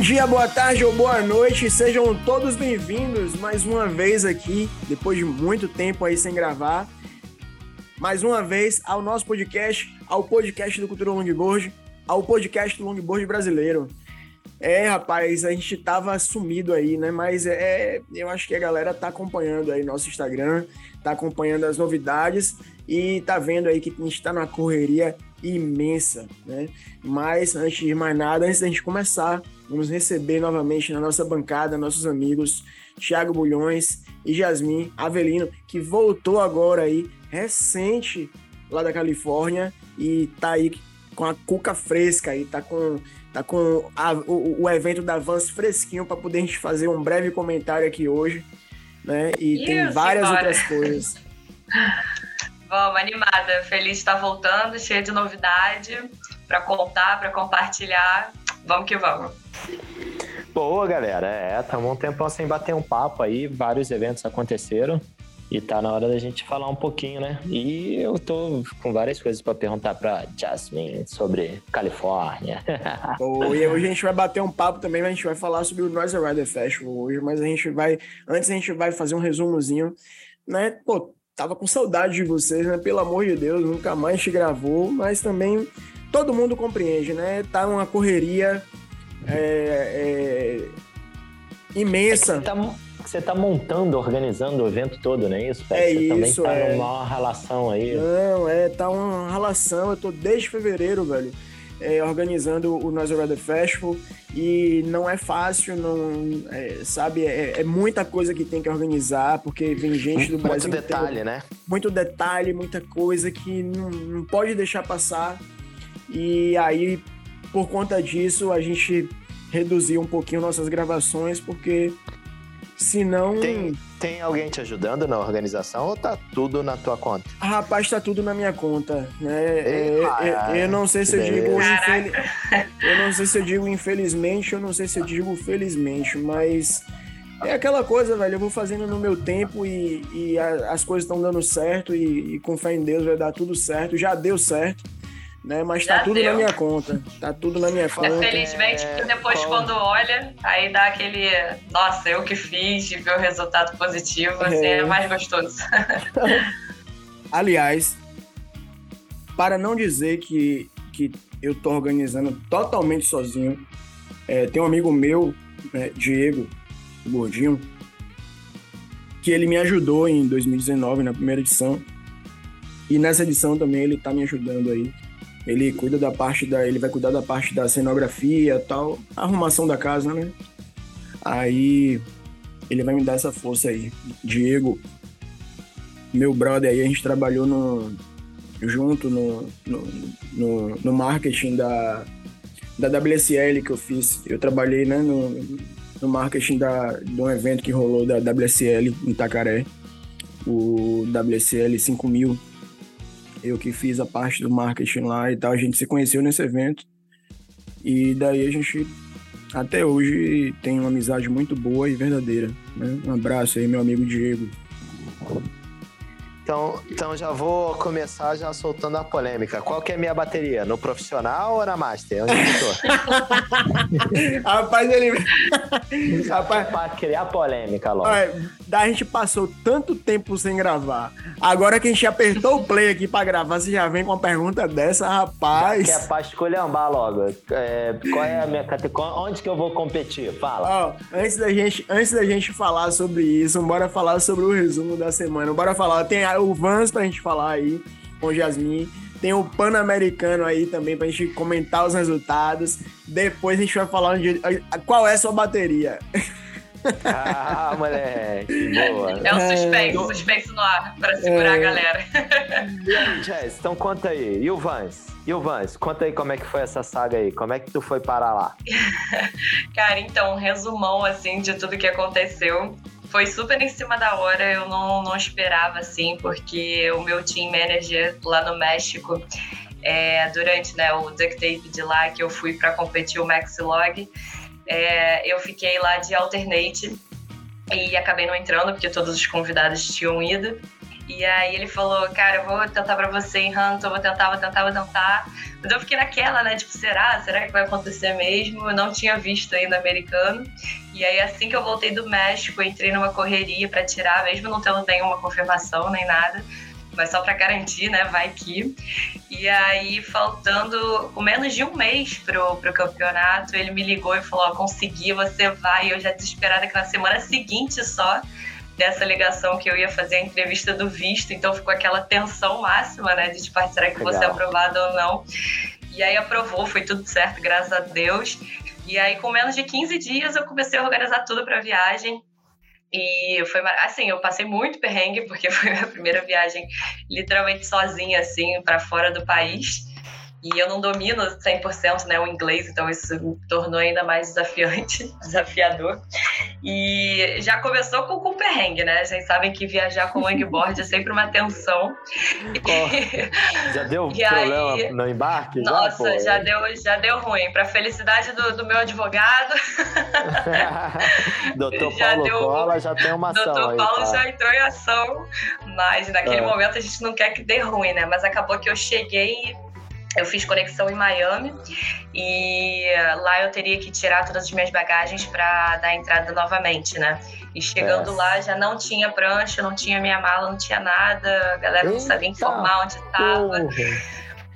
Dia, boa tarde ou boa noite, sejam todos bem-vindos mais uma vez aqui, depois de muito tempo aí sem gravar, mais uma vez ao nosso podcast, ao podcast do Cultura Longboard, ao podcast do Longboard brasileiro. É, rapaz, a gente tava sumido aí, né? Mas é, eu acho que a galera tá acompanhando aí nosso Instagram, tá acompanhando as novidades e tá vendo aí que a gente tá numa correria imensa, né? Mas antes de mais nada, antes da gente começar, vamos receber novamente na nossa bancada nossos amigos Thiago Bulhões e Jasmin Avelino, que voltou agora aí, recente, lá da Califórnia, e tá aí com a cuca fresca aí, tá com tá com a, o, o, evento da Vans fresquinho para poder a gente fazer um breve comentário aqui hoje, né? E tem várias outras coisas. Vamos, animada, feliz de estar voltando, cheia de novidade para contar, para compartilhar. Vamos que vamos. Boa, galera. É, estamos um tempão sem bater um papo aí, vários eventos aconteceram. E tá na hora da gente falar um pouquinho, né? E eu tô com várias coisas para perguntar para Jasmine sobre Califórnia. oh, e hoje a gente vai bater um papo também, a gente vai falar sobre o Noise Rider Festival hoje, mas a gente vai, antes a gente vai fazer um resumozinho, né? Pô, tava com saudade de vocês, né? Pelo amor de Deus, nunca mais te gravou, mas também todo mundo compreende, né? Tá uma correria é, é, imensa. É você está montando, organizando o evento todo, não é isso? É você isso, também tá é. numa relação aí. Não, é, tá uma relação, eu tô desde fevereiro, velho, é, organizando o Noise Rider Festival e não é fácil, não, é, sabe, é, é, muita coisa que tem que organizar, porque vem gente do Brasil Muito detalhe, né? Muito detalhe, muita coisa que não, não pode deixar passar e aí, por conta disso, a gente reduziu um pouquinho nossas gravações, porque se não. Tem, tem alguém te ajudando na organização ou tá tudo na tua conta? Rapaz, tá tudo na minha conta. Né? Ei, é, é, eu não sei se eu digo. Infel... Eu não sei se eu digo infelizmente, eu não sei se eu digo felizmente, mas. É aquela coisa, velho. Eu vou fazendo no meu tempo e, e a, as coisas estão dando certo e, e com fé em Deus vai dar tudo certo. Já deu certo né? Mas tá Já tá tudo deu. na minha conta. Tá tudo na minha conta. Felizmente, porque depois quando olha, aí dá aquele, nossa, eu que fiz e ver o resultado positivo, assim, é, é mais gostoso. Aliás, para não dizer que, que eu tô organizando totalmente sozinho, é, tem um amigo meu, né, Diego, Gordinho, que ele me ajudou em 2019, na primeira edição. E nessa edição também ele tá me ajudando aí. Ele cuida da parte da. Ele vai cuidar da parte da cenografia tal, arrumação da casa, né? Aí ele vai me dar essa força aí. Diego, meu brother aí, a gente trabalhou no, junto no, no, no, no marketing da, da WSL que eu fiz. Eu trabalhei né, no, no marketing da, de um evento que rolou da WSL em Itacaré, o WSL 5000 eu que fiz a parte do marketing lá e tal. A gente se conheceu nesse evento. E daí a gente, até hoje, tem uma amizade muito boa e verdadeira. Né? Um abraço aí, meu amigo Diego. Então, então já vou começar já soltando a polêmica. Qual que é a minha bateria? No profissional ou na master? Onde eu tô? Rapaz, ele... Rapaz... Pra criar polêmica logo. da gente passou tanto tempo sem gravar. Agora que a gente apertou o play aqui pra gravar, você já vem com uma pergunta dessa, rapaz. Que é pra escolhambar logo. É, qual é a minha categoria? Onde que eu vou competir? Fala. Antes, da gente, antes da gente falar sobre isso, bora falar sobre o resumo da semana. Bora falar. Tem a o Vans pra gente falar aí com Jasmin. Tem o Pan-Americano aí também pra gente comentar os resultados. Depois a gente vai falar de qual é a sua bateria. Ah, moleque, boa. É um suspense, é, suspense no ar, pra segurar é... a galera. Jess, então conta aí. E o Vans? E o Vans? Conta aí como é que foi essa saga aí. Como é que tu foi parar lá? Cara, então, um resumão, assim, de tudo que aconteceu foi super em cima da hora, eu não, não esperava assim, porque o meu team manager lá no México, é, durante né, o duct tape de lá, que eu fui para competir o Maxilog, é, eu fiquei lá de alternate e acabei não entrando, porque todos os convidados tinham ido. E aí ele falou, cara, eu vou tentar pra você em Hunter, vou tentar, vou tentar, vou tentar. Mas eu fiquei naquela, né? Tipo, será? Será que vai acontecer mesmo? Eu não tinha visto ainda americano. E aí, assim que eu voltei do México, entrei numa correria para tirar, mesmo não tendo nenhuma confirmação nem nada mas só para garantir, né? Vai que. E aí, faltando com menos de um mês pro, pro campeonato, ele me ligou e falou: oh, consegui, você vai. Eu já desesperada que na semana seguinte só dessa ligação que eu ia fazer a entrevista do visto, então ficou aquela tensão máxima, né? De tipo, será que você é aprovado ou não? E aí aprovou, foi tudo certo, graças a Deus. E aí, com menos de 15 dias, eu comecei a organizar tudo para a viagem. E foi assim, eu passei muito perrengue, porque foi a minha primeira viagem literalmente sozinha, assim, para fora do país. E eu não domino 100% né, o inglês, então isso me tornou ainda mais desafiante, desafiador. E já começou com o perrengue, né? Vocês sabem que viajar com longboard é sempre uma tensão. já deu e problema aí, no embarque? Nossa, já, já, deu, já deu ruim. Para felicidade do, do, meu advogado. Doutor Paulo deu, Cola já tem uma ação. Doutor aí, Paulo tá? já entrou em ação, mas naquele é. momento a gente não quer que dê ruim, né? Mas acabou que eu cheguei eu fiz conexão em Miami e lá eu teria que tirar todas as minhas bagagens para dar entrada novamente, né? E chegando lá já não tinha prancha, não tinha minha mala, não tinha nada, a galera não sabia informar onde estava.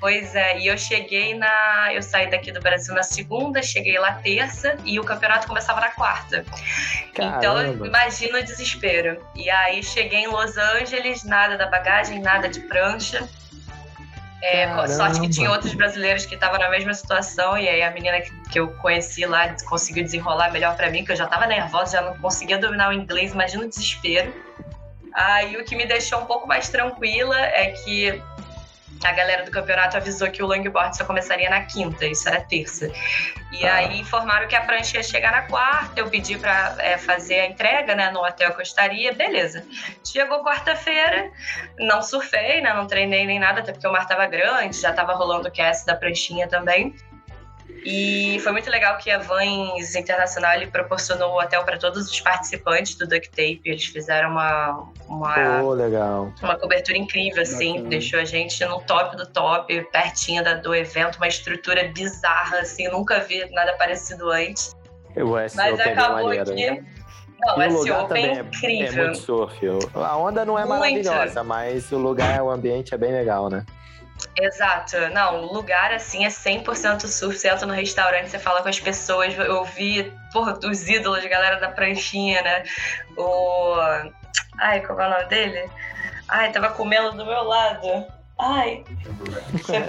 Pois é, e eu cheguei na. Eu saí daqui do Brasil na segunda, cheguei lá terça e o campeonato começava na quarta. Caramba. Então, imagina o desespero. E aí cheguei em Los Angeles, nada da bagagem, nada de prancha. É, sorte que tinha outros brasileiros que estavam na mesma situação, e aí a menina que, que eu conheci lá conseguiu desenrolar melhor para mim, que eu já estava nervosa, já não conseguia dominar o inglês, imagina o desespero. Aí o que me deixou um pouco mais tranquila é que a galera do campeonato avisou que o longboard só começaria na quinta, isso era terça. E ah. aí informaram que a prancha ia chegar na quarta, eu pedi para é, fazer a entrega né, no hotel que eu estaria, beleza. Chegou quarta-feira, não surfei, né, não treinei nem nada, até porque o mar estava grande, já estava rolando o cast da pranchinha também. E foi muito legal que a Vans Internacional ele proporcionou o hotel para todos os participantes do Duct Tape. Eles fizeram uma uma, oh, legal. uma cobertura incrível, assim, Bacana. deixou a gente no top do top, pertinho da, do evento, uma estrutura bizarra, assim, nunca vi nada parecido antes. SO Mas acabou maneiro, que. Né? Não, o lugar também é, incrível. É muito surf. A onda não é muito. maravilhosa, mas o lugar, o ambiente é bem legal, né? Exato. Não, o lugar assim é 100% surf. Você entra no restaurante, você fala com as pessoas. Eu vi, porra, os ídolos, galera da pranchinha, né? O. Ai, como é o nome dele? Ai, tava comendo do meu lado. Ai.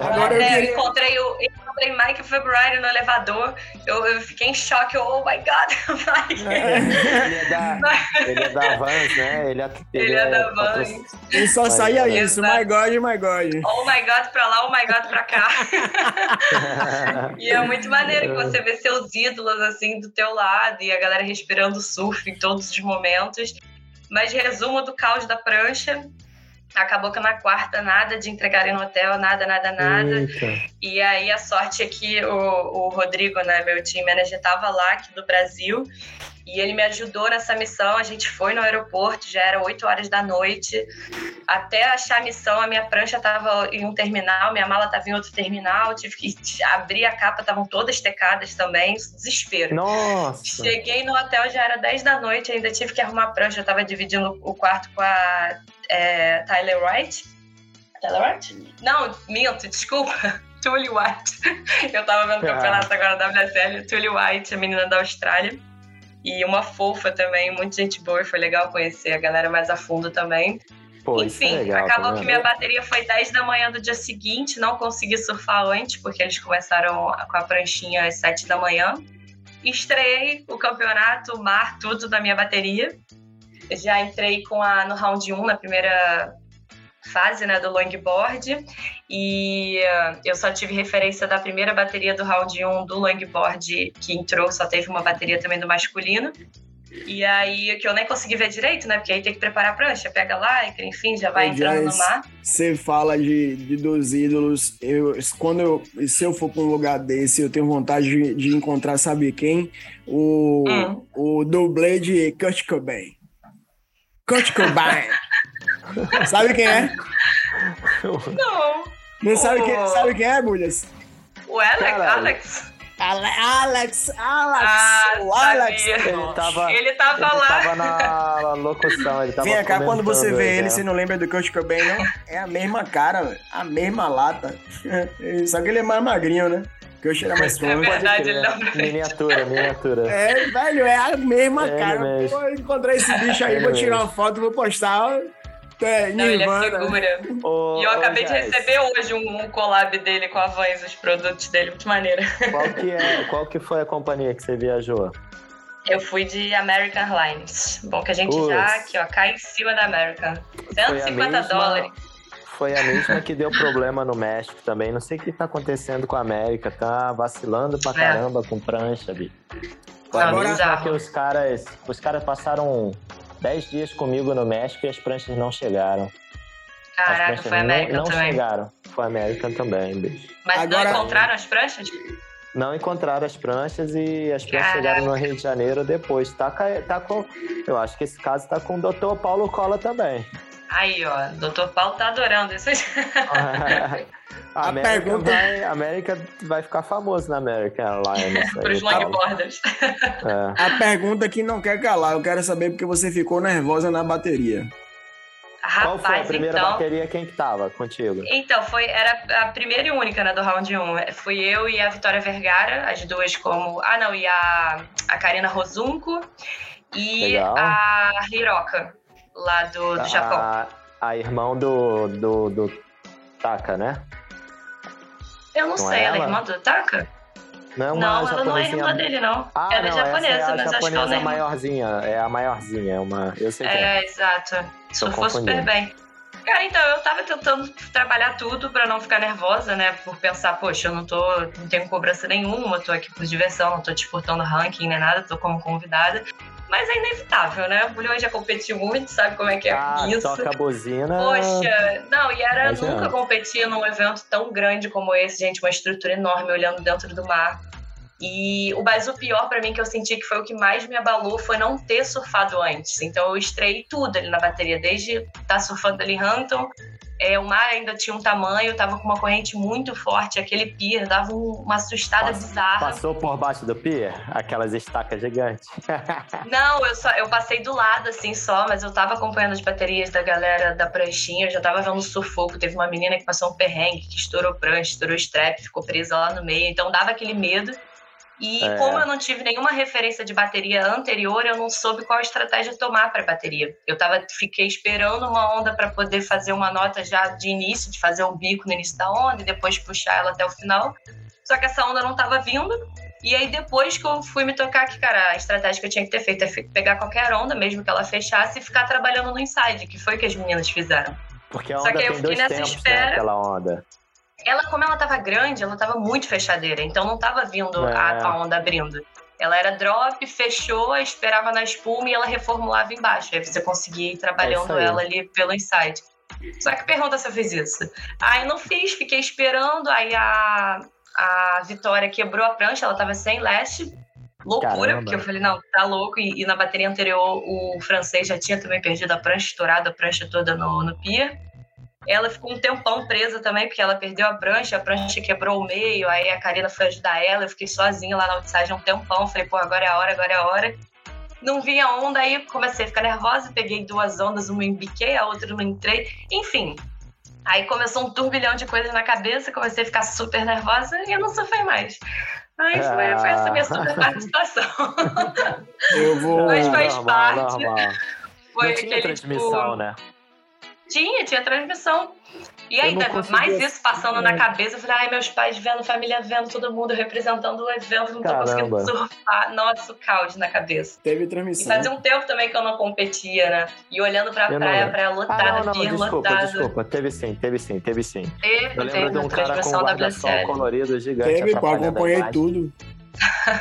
Agora eu, é, eu encontrei o encontrei Mike February no elevador. Eu, eu fiquei em choque. Eu, oh my God, Mike. É, ele, é da, ele é da Vans, né? Ele é, ele, ele é, é da Vans. E só saía isso. My God, my God. Oh my God pra lá, oh my God pra cá. e é muito maneiro que você vê seus ídolos assim do teu lado e a galera respirando surf em todos os momentos. Mas resumo do caos da prancha, acabou que na quarta nada de entregarem no hotel, nada, nada, nada. Eita. E aí a sorte é que o, o Rodrigo, né, meu team manager, estava lá aqui do Brasil e ele me ajudou nessa missão. A gente foi no aeroporto, já era 8 horas da noite. Até achar a missão, a minha prancha estava em um terminal, minha mala estava em outro terminal. Tive que abrir a capa, estavam todas tecadas também. Desespero. Nossa! Cheguei no hotel, já era 10 da noite, ainda tive que arrumar a prancha. Eu estava dividindo o quarto com a é, Tyler White. Tyler White? Não, minto, desculpa. Tully White. Eu tava vendo o campeonato agora da WSL. Tully White, a menina da Austrália. E uma fofa também, muita gente boa. E foi legal conhecer a galera mais a fundo também. Pô, é Enfim, é legal, acabou tá que minha bateria foi 10 da manhã do dia seguinte. Não consegui surfar antes, porque eles começaram com a pranchinha às 7 da manhã. Estreiei o campeonato, o mar, tudo da minha bateria já entrei com a, no round 1, na primeira fase né, do longboard e uh, eu só tive referência da primeira bateria do round 1 do longboard que entrou, só teve uma bateria também do masculino. E aí, que eu nem consegui ver direito, né? Porque aí tem que preparar a prancha, pega lá, enfim, já vai entrando no mar. Você fala de, de dos ídolos. Eu, quando eu, se eu for para um lugar desse, eu tenho vontade de, de encontrar, sabe quem? O, hum. o dublê de Kurt Cobain. Kurt Cobain. Sabe quem é? Não. Não sabe quem, sabe quem é, Bulhas? O Alex? Caralho. Alex? Ale- Alex, Alex, Ah, o Alex. sabia. Ele tava, Ele tava ele lá. tava na locução, ele tava Vem cá, quando você vê ele, né? você não lembra do Kurt Cobain, não? É a mesma cara, velho. a mesma lata. Só que ele é mais magrinho, né? Kurt era mais É forte. verdade, ele não. Miniatura, miniatura. É, velho, é a mesma Ele cara. mesmo. Pô, eu encontrei esse bicho aí, Ele vou tirar mesmo. uma foto, vou postar. É, Não, ele é figura. Ô, E eu ô, acabei de receber hoje um, um collab dele com a Vans, os produtos dele, muito maneiro. Qual que, é, qual que foi a companhia que você viajou? Eu fui de American Airlines. Bom que a gente Putz. já aqui, ó, cai em cima da American. Foi a 150 mesma- dólares. Foi a mesma que deu problema no México também. Não sei o que tá acontecendo com a América. Tá vacilando pra É. caramba com prancha, bi. Não, bizarro. que os caras, os caras passaram 10 dias comigo no México e as pranchas não chegaram. Caraca, foi American não, não também. chegaram. Foi American também, bicho. Mas Agora- não encontraram as pranchas? Não encontraram as pranchas e as pranchas Caraca. chegaram no Rio de Janeiro depois. Tá, tá com. Eu acho que esse caso tá com o Dr. Paulo Cola também. Aí, ó, o Dr. Paulo tá adorando isso. a A América, pergunta- vai, a América vai ficar famoso na Airlines. aí, Pros Paulo. longboarders. É. A pergunta que não quer calar, eu quero saber porque você ficou nervosa na bateria. Qual foi a Rapaz, primeira então. bateria? Quem que tava contigo? Então, foi, era a primeira e única, né, do round 1. Fui eu e a Vitória Vergara, as duas como... Ah, não, e a, a Karina Rosunco e Legal. a Hiroka, lá do, do Japão. A, a irmão do, do, do Taka, né? Eu não, não sei, é ela é ela? irmã do Taka? Não, é uma Não, ela não é irmã dele, não. Ah, ela é não, japonesa, essa é mas acho que ela japonesa não é irmã. maiorzinha. É a maiorzinha, é uma... Eu sei que é. É, exato. Surfou super bem. Cara, então, eu tava tentando trabalhar tudo pra não ficar nervosa, né? Por pensar, poxa, eu não tô, não tenho cobrança nenhuma, tô aqui por diversão, não tô disputando ranking nem nada, tô como convidada. Mas é inevitável, né? O Bulhões já competiu muito, sabe como é que é Ah, isso. toca a buzina. Poxa, não, e era Mas é. nunca competir num evento tão grande como esse, gente, uma estrutura enorme olhando dentro do mar. E o mais o pior pra mim que eu senti que foi o que mais me abalou foi não ter surfado antes. Então eu estreiei tudo ali na bateria, desde estar surfando ali em Hampton, é, o mar ainda tinha um tamanho, tava com uma corrente muito forte, aquele pier dava um- uma assustada Passa- bizarra. Passou por baixo do pier? Aquelas estacas gigantes. Não, eu só eu passei do lado assim só, mas eu tava acompanhando as baterias da galera da pranchinha, eu já tava vendo o sufoco. Teve uma menina que passou um perrengue, que estourou prancha, estourou strap, ficou presa lá no meio, então dava aquele medo. E É. como eu não tive nenhuma referência de bateria anterior, eu não soube qual estratégia tomar para bateria. Eu tava, fiquei esperando uma onda para poder fazer uma nota já de início, de fazer um bico no início da onda e depois puxar ela até o final. Só que essa onda não tava vindo. E aí, depois que eu fui me tocar que, cara, a estratégia que eu tinha que ter feito é pegar qualquer onda, mesmo que ela fechasse, e ficar trabalhando no inside, que foi o que as meninas fizeram. Porque a Só onda que aí eu fiquei nessa tempos, espera. né? Aquela onda. Ela, como ela tava grande, ela tava muito fechadeira, então não tava vindo É. a, a onda abrindo. Ela era drop, fechou, esperava na espuma e ela reformulava embaixo. Aí você conseguia ir É trabalhando aí. ela ali pelo inside. Só que pergunta se eu fiz isso. Aí não fiz, fiquei esperando, aí a, a Vitória quebrou a prancha, ela tava sem leste. Loucura, Caramba. porque eu falei, não, tá louco. E, e na bateria anterior, o francês já tinha também perdido a prancha, estourado a prancha toda no, no pier. Ela ficou um tempão presa também, porque ela perdeu a prancha, a prancha quebrou o meio, aí a Karina foi ajudar ela, eu fiquei sozinha lá na outside um tempão, falei, pô, agora é a hora, agora é a hora. Não vi a onda, aí comecei a ficar nervosa, peguei duas ondas, uma embiquei, a outra não entrei, enfim. Aí começou um turbilhão de coisas na cabeça, comecei a ficar super nervosa e eu não sofri mais. Aí foi, foi essa minha super participação. Eu vou. Mas faz normal, parte. normal. Foi Não tinha aquele, transmissão, tipo, né? Tinha, tinha transmissão. E Eu não consegui mais assistir, isso passando na cabeça. Eu falei, ai, meus pais vendo, família vendo, todo mundo representando o evento, não tô Caramba. conseguindo surfar. Nossa, o caos na cabeça. Teve E transmissão. fazia um tempo também que eu não competia, né? E olhando pra Eu não praia, praia Ah, lotada, não, não, pier desculpa, lotada. desculpa. Teve sim, teve sim, teve sim. Teve, Eu lembro teve de um cara com transmissão um da guarda-sol colorido gigante. Teve, a acompanhei tudo.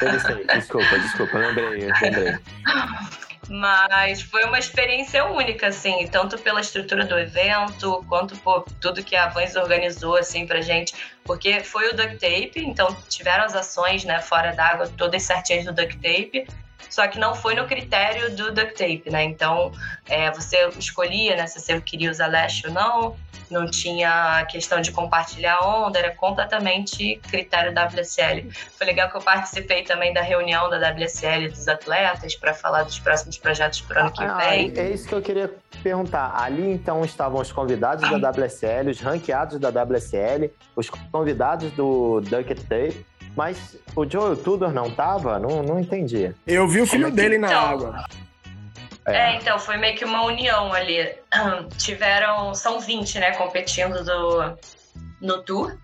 Teve sim, desculpa, desculpa, lembrei, lembrei. Mas foi uma experiência única, assim, tanto pela estrutura do evento, quanto por tudo que a Vans organizou, assim, pra gente. Porque foi o duct tape, então tiveram as ações, né, fora d'água, todas certinhas do duct tape. Só que não foi no critério do duct tape, né? Então, é, você escolhia né, se você queria usar lash ou não, não tinha questão de compartilhar onda, era completamente critério WSL. Foi legal que eu participei também da reunião da WSL dos atletas para falar dos próximos projetos para o ano que ah, vem. É isso que eu queria perguntar. Ali então estavam os convidados da WSL, os ranqueados da WSL, os convidados do Ducket Tape. Mas o Joel Tudor não tava? Não, não entendi. Eu vi o filho é que... dele na então, água. É. é. então, foi meio que uma união ali. Tiveram, são 20, né, competindo do, no Tour.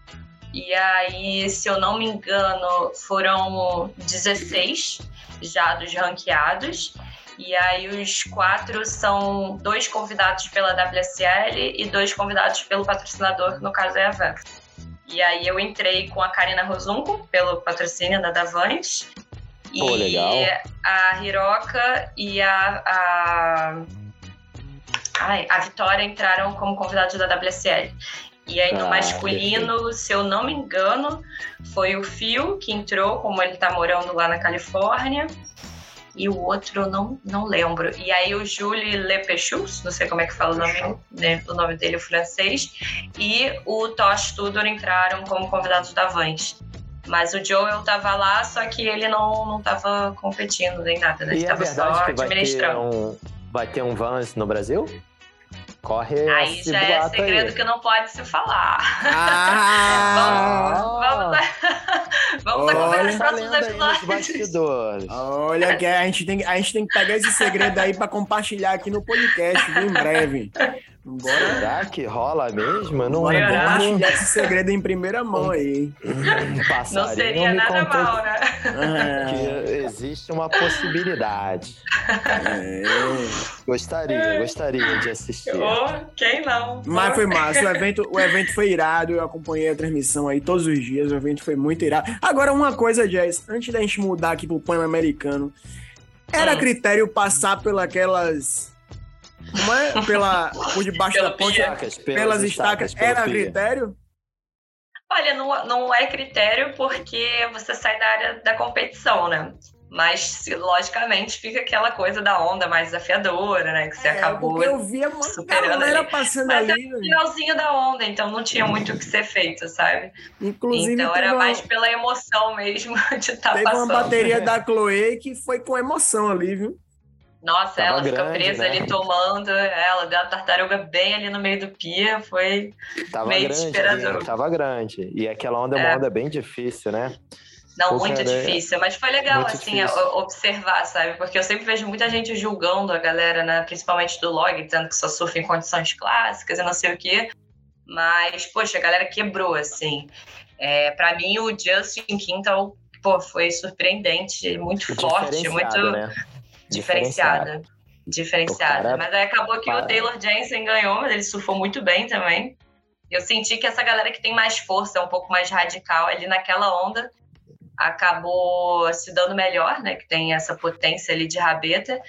E aí, se eu não me engano, foram 16 já dos ranqueados. E aí, os quatro são dois convidados pela WSL e dois convidados pelo patrocinador, no caso é a Van. E aí, eu entrei com a Karina Rosunco, pelo patrocínio da Davante. Pô, e legal. a Hiroka e a, a, ai, a Vitória entraram como convidados da WSL. E aí no ah, masculino, se eu não me engano, foi o Phil que entrou, como ele tá morando lá na Califórnia. E o outro eu não, não lembro. E aí o Jules Lepechus, não sei como é que fala o nome, né, o nome dele, o francês, e o Tosh Tudor entraram como convidados da Vans. Mas o Joel tava lá, só que ele não, não tava competindo nem nada, né? Ele e é tava é só administrando. Um, vai ter um Vans no Brasil? Corre Aí já é segredo aí. que não pode se falar. Ah, vamos vamos, vamos acompanhar os próximos episódios. Olha, que a gente, tem, a gente tem que pegar esse segredo aí para compartilhar aqui no podcast, viu, em breve. Bora. Será que rola mesmo? Eu não Bora compartilhar esse segredo em primeira mão aí. não seria nada mal, né? Que existe uma possibilidade. É. Gostaria, gostaria de assistir. Oh, quem não? Mas foi massa. O evento, o evento foi irado. Eu acompanhei a transmissão aí todos os dias. O evento foi muito irado. Agora, uma coisa, Jess, antes da gente mudar aqui pro Pan-Americano, era hum. critério passar pelas como é? Pela, por debaixo da ponte, estacas, pelas, pelas estacas, estacas era critério? Olha, não, não é critério porque você sai da área da competição, né? Mas, logicamente, fica aquela coisa da onda mais desafiadora, né? Que você é, acabou porque eu via uma galera ali. passando Mas ali. Mas é o finalzinho da onda, então não tinha muito o que ser feito, sabe? Inclusive, então era uma... mais pela emoção mesmo de estar tá teve passando. Teve uma bateria da Chloe que foi com emoção ali, viu? Nossa, Tava ela fica presa né? ali tomando, ela deu a tartaruga bem ali no meio do pia, foi Tava meio grande, desesperador. Tava grande. E aquela onda é uma é. onda bem difícil, né? Não, muito difícil, mas foi legal, assim, difícil. observar, sabe? Porque eu sempre vejo muita gente julgando a galera, né? Principalmente do log, dizendo que só surfa em condições clássicas e não sei o quê. Mas, poxa, a galera quebrou, assim. É, para mim, o Justin Quintal, pô, foi surpreendente, muito forte, muito... Né? Diferenciada. Diferenciada. Cara... Mas aí acabou que Para. o Taylor Jensen ganhou, mas ele surfou muito bem também. Eu senti que essa galera que tem mais força, um pouco mais radical ali naquela onda, acabou se dando melhor, né? Que tem essa potência ali de rabeta.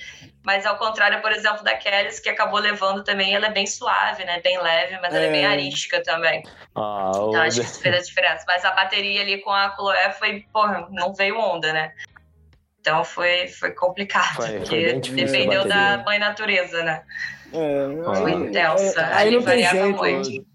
Mas ao contrário, por exemplo, da Kelly, que acabou levando também, ela é bem suave, né? Bem leve, mas ela é, é bem arística também. Ah, então acho que isso fez a diferença. Mas a bateria ali com a Chloé foi, porra, não veio onda, né? Então foi, foi complicado, foi, porque dependeu da mãe natureza, né? É, foi intensa. Aí, aí não tem jeito. Muito.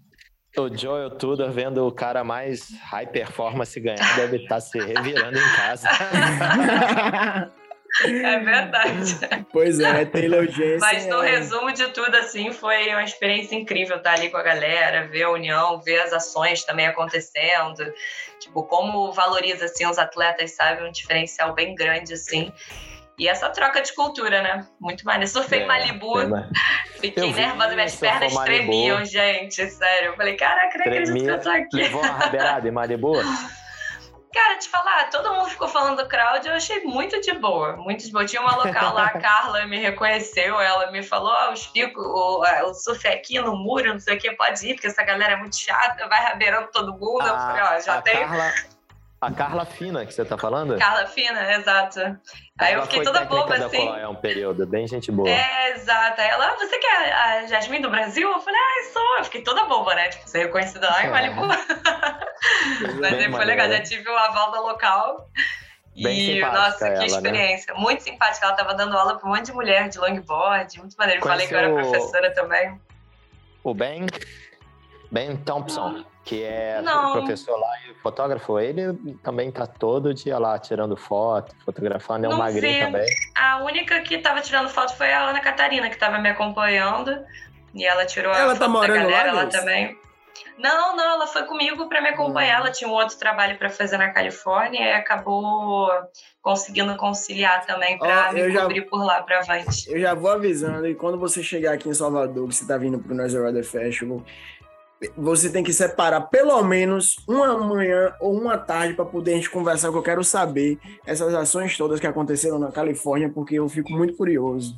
O Joel Tudor vendo o cara mais high performance ganhar deve estar tá se revirando em casa. É verdade. Pois é, Taylor Jensen. Mas no é... resumo de tudo, assim, foi uma experiência incrível estar ali com a galera, ver a união, ver as ações também acontecendo. Tipo, como valoriza, assim, os atletas, sabe? Um diferencial bem grande, assim. E essa troca de cultura, né? Muito maneiro. Surfei é, em Malibu, é, fiquei nervosa, minhas pernas tremiam, gente, sério. Eu falei, caraca, não acredito que eu tô aqui. Levou uma rabeirada em Malibu? Cara, te falar, todo mundo ficou falando do crowd, eu achei muito de boa, muito de boa. Tinha uma local lá, a Carla me reconheceu, ela me falou, ó, oh, os picos, o, o surf é aqui no muro, não sei o que, pode ir, porque essa galera é muito chata, vai rabeirando todo mundo. A, eu falei, ó, já tem... Carla a Carla Fina, que você tá falando? Carla Fina, exato. Aí ela eu fiquei toda boba assim. É um período, bem gente boa. É, exato. Aí ela, ah, você que é a Jasmine do Brasil? Eu falei, ah, sou. Eu fiquei toda boba, né? Tipo, ser reconhecida lá em Malibu. É. Mas aí foi legal, já tive o aval da local. Bem e, nossa, que ela, né? experiência. Né? Muito simpática. Ela tava dando aula para um monte de mulher de longboard. Muito maneiro. Falei que eu era professora também. O Ben, Ben Thompson, que é Não. professor lá e fotógrafo, ele também tá todo dia lá tirando foto, fotografando, é um magrinho também. A única que tava tirando foto foi a Ana Catarina, que tava me acompanhando. E ela tirou ela a tá foto da galera lá, também. Não, não, ela foi comigo para me acompanhar. Hum. Ela tinha um outro trabalho para fazer na Califórnia e acabou conseguindo conciliar também para oh, me já, cobrir por lá para Avante. Eu já vou avisando, e quando você chegar aqui em Salvador, que você está vindo para o Noise Rider Festival, você tem que separar pelo menos uma manhã ou uma tarde para poder a gente conversar, que eu quero saber essas ações todas que aconteceram na Califórnia, porque eu fico muito curioso.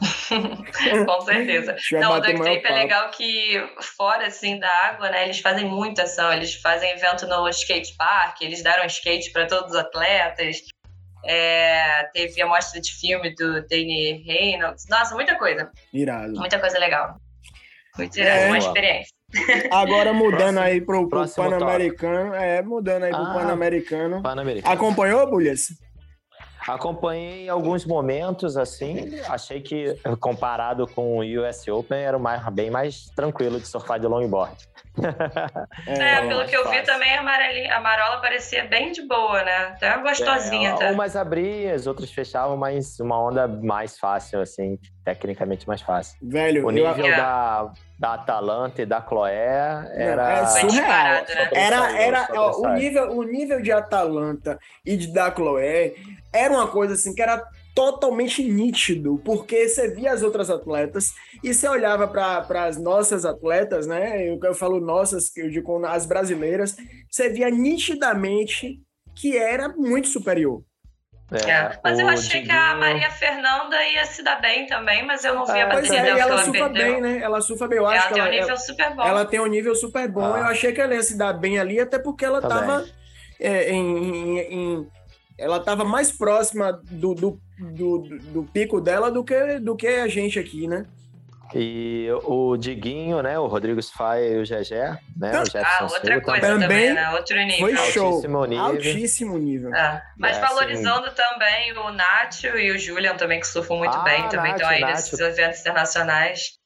Com certeza. Não, o Duck Tape é legal que fora assim da água, né? Eles fazem muita ação. Eles fazem evento no skate park, eles deram skate para todos os atletas. É, teve a mostra de filme do Danny Reynolds. Nossa, muita coisa. Irado. Muita coisa legal. Muito irado, é, uma experiência. Agora mudando próximo, aí pro, pro Pan-Americano. É, mudando aí pro ah, Pan-Americano. Pan Acompanhou, Bulhas? Acompanhei alguns momentos, assim, achei que comparado com o US Open era mais, bem mais tranquilo de surfar de longboard. É, é pelo que eu vi também a, a Marola parecia bem de boa, né? Até gostosinha. É, até. Umas abriam, as outras fechavam, mas uma onda mais fácil, assim, tecnicamente mais fácil. Velho, o nível eu... da, da Atalanta e da Chloé era é surreal. Né? Era, era ó, o, nível, o nível de Atalanta e de da Chloé era uma coisa assim que era totalmente nítido, porque você via as outras atletas e você olhava para as nossas atletas, né? Eu, eu falo nossas, eu digo as brasileiras, você via nitidamente que era muito superior. É, é, mas eu achei Diguinho... que a Maria Fernanda ia se dar bem também, mas eu não vi a batida pois é, ela, ela surfa bem, né? Ela surfa bem. Eu ela acho tem um nível ela, super bom. Ela tem um nível super bom. Ah. Eu achei que ela ia se dar bem ali, até porque ela estava é, em, em, em, ela estava mais próxima do, do, do, do, pico dela do que, do que a gente aqui, né? E o Diguinho, né? O Rodrigo Sfai e o Gegé, né? O Jefferson ah, outra coisa também, também, né? Outro nível. Foi show. Altíssimo nível. Altíssimo nível. É. Mas é, valorizando assim... também o Nacho e o Julian também, que surfam muito ah, bem, também estão aí nesses eventos internacionais.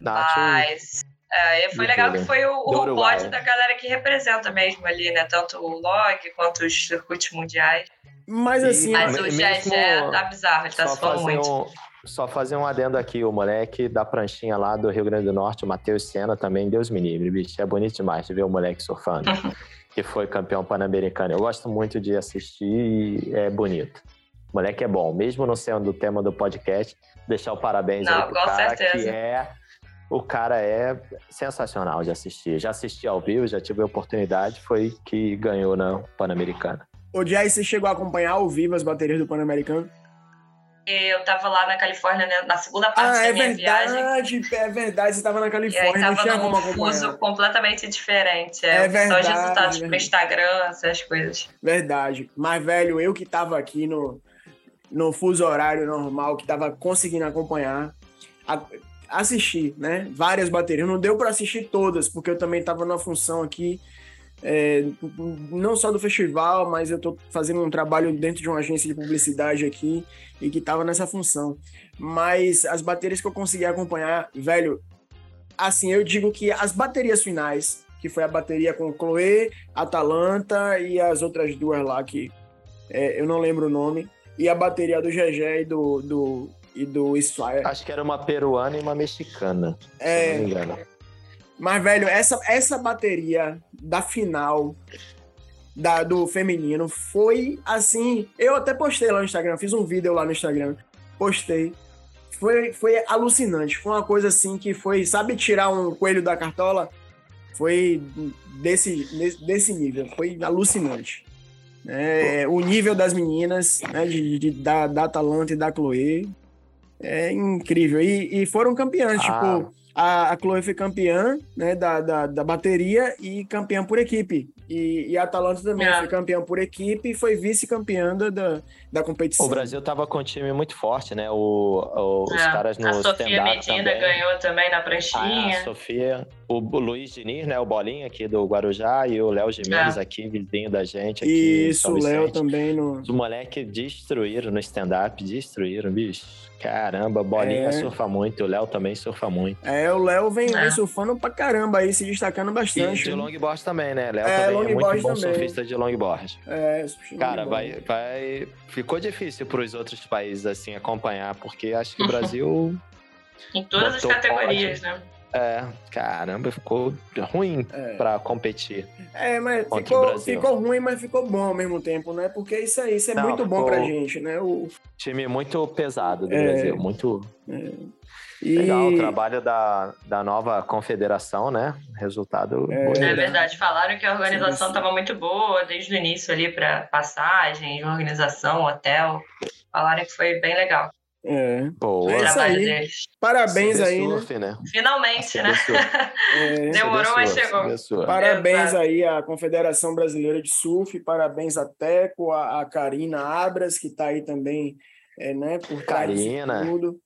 Nacho... Mas é, foi legal que foi o, o pod da galera que representa mesmo ali, né? Tanto o log quanto os circuitos mundiais. Mas assim. Mas o Gegé tá bizarro, ele tá se falando muito. Um, só fazer um adendo aqui, o moleque da pranchinha lá do Rio Grande do Norte, o Matheus Senna, também, Deus me livre, bicho. É bonito demais de ver o moleque surfando, que foi campeão pan-americano. Eu gosto muito de assistir e é bonito. O moleque é bom, mesmo não sendo o tema do podcast, deixar o parabéns não, aí pro cara certeza. que é o cara é sensacional de assistir. Já assisti ao vivo, já tive a oportunidade, foi que ganhou na Pan-Americana. O Jay, você chegou a acompanhar ao vivo as baterias do Pan-Americano? Eu tava lá na Califórnia, né, na segunda parte ah, da é minha verdade, viagem. É verdade, você tava na Califórnia, e aí tava como fuso completamente diferente. É, é verdade. Só os resultados pro Instagram, essas coisas. Verdade. Mas, velho, eu que tava aqui no, no fuso horário normal, que tava conseguindo acompanhar, a, assistir, né? Várias baterias. Não deu para assistir todas, porque eu também tava numa função aqui é, não só do festival, mas eu estou fazendo um trabalho dentro de uma agência de publicidade aqui e que estava nessa função. Mas as baterias que eu consegui acompanhar, velho, assim, eu digo que as baterias finais, que foi a bateria com Chloe, Atalanta e as outras duas lá que é, eu não lembro o nome, e a bateria do GG e do, do, e do Spire. Acho que era uma peruana e uma mexicana, é, se não me engano. Mas, velho, essa, essa bateria da final da, do feminino foi assim. Eu até postei lá no Instagram, fiz um vídeo lá no Instagram, postei. Foi, foi alucinante. Foi uma coisa assim que foi, sabe, tirar um coelho da cartola? Foi desse, desse nível. Foi alucinante. É, o nível das meninas, né, de, de, da, da Atalanta e da Chloe, é incrível. E, e foram campeãs, ah. tipo a, Chloe foi campeã né, da, da, da, bateria e campeã por equipe. E, e a Atalanta também É. foi campeã por equipe e foi vice-campeã da, da, da competição. O Brasil tava com um time muito forte, né? O, o- os É. caras no a Sofia Medina também. ganhou também na Ah, pranchinha. a Sofia, o, o Luiz Diniz, né? O Bolinha aqui do Guarujá e o Léo Gimenez É. aqui, vizinho da gente aqui. Isso, o Léo também no. Os moleques destruíram no stand-up, destruíram, bicho. Caramba, Bolinha É. surfa muito, o Léo também surfa muito. É, o Léo vem, É. vem surfando pra caramba aí, se destacando E bastante. de né? longboard também, né? Léo É, é longboard muito bom também. surfista de longboard. É, Cara, vai, vai. Ficou difícil para os outros países assim acompanhar, porque acho que o Brasil Em todas as categorias, né? é, caramba, ficou ruim É. para competir. É, mas ficou, ficou ruim, mas ficou bom ao mesmo tempo, né? Porque isso aí, isso é Não, muito bom pra gente, né? O, Time muito pesado do É. Brasil, muito e, legal o trabalho da, da nova confederação, né? Resultado É. bonito. É verdade, falaram que a organização estava muito boa desde o início ali para passagem, organização, hotel. Falaram que foi bem legal É. Boa. o É aí. Parabéns aí, né? Surf, né? Finalmente, né? É, Demorou, mas chegou. Parabéns Exato. aí à Confederação Brasileira de Surf, parabéns a Teco, a, a Karina Abras, que tá aí também, é, né, por trás Karina. tudo.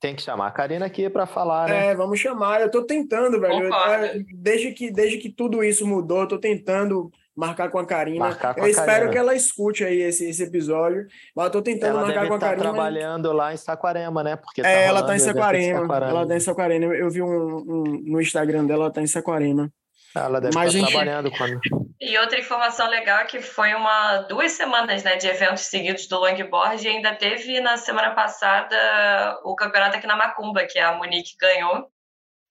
Tem que chamar a Karina aqui para falar, né? É, vamos chamar. Eu tô tentando, velho. Eu- Concordo. é, desde, que, desde que tudo isso mudou, eu tô tentando marcar com a Karina. Marcar com eu a espero Karina. que ela escute aí esse, esse episódio. Mas eu tô tentando Ela marcar deve com a estar Karina. trabalhando lá em Saquarema, né? Porque É, ela tá rolando em o evento de Saquarema. Ela tá em Saquarema. Eu- Eu vi um, um- no Instagram dela, ela tá em Saquarema. Ela deve Mas, estar gente- trabalhando quando. E outra informação legal é que foi uma duas semanas né, de eventos seguidos do longboard e ainda teve na semana passada o campeonato aqui na Macumba, que a Monique ganhou.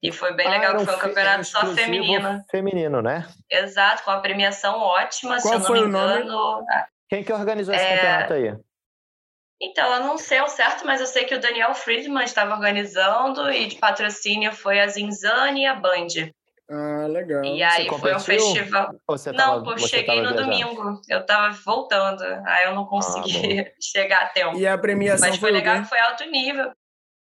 E foi bem Ah, legal, que foi um campeonato só feminino. Feminino, né? Exato, com a premiação ótima, se Qual eu não foi me o nome? engano. Quem que organizou esse É, campeonato aí? Então, eu não sei ao certo, mas eu sei que o Daniel Friedman estava organizando e de patrocínio foi a Zinzane e a Band. Ah, legal. E aí foi um festival. Você Não, tava, pô, você cheguei tava no viajando? domingo. Eu tava voltando. Aí eu não consegui chegar a tempo. E a premiação Mas foi foi legal que foi alto nível.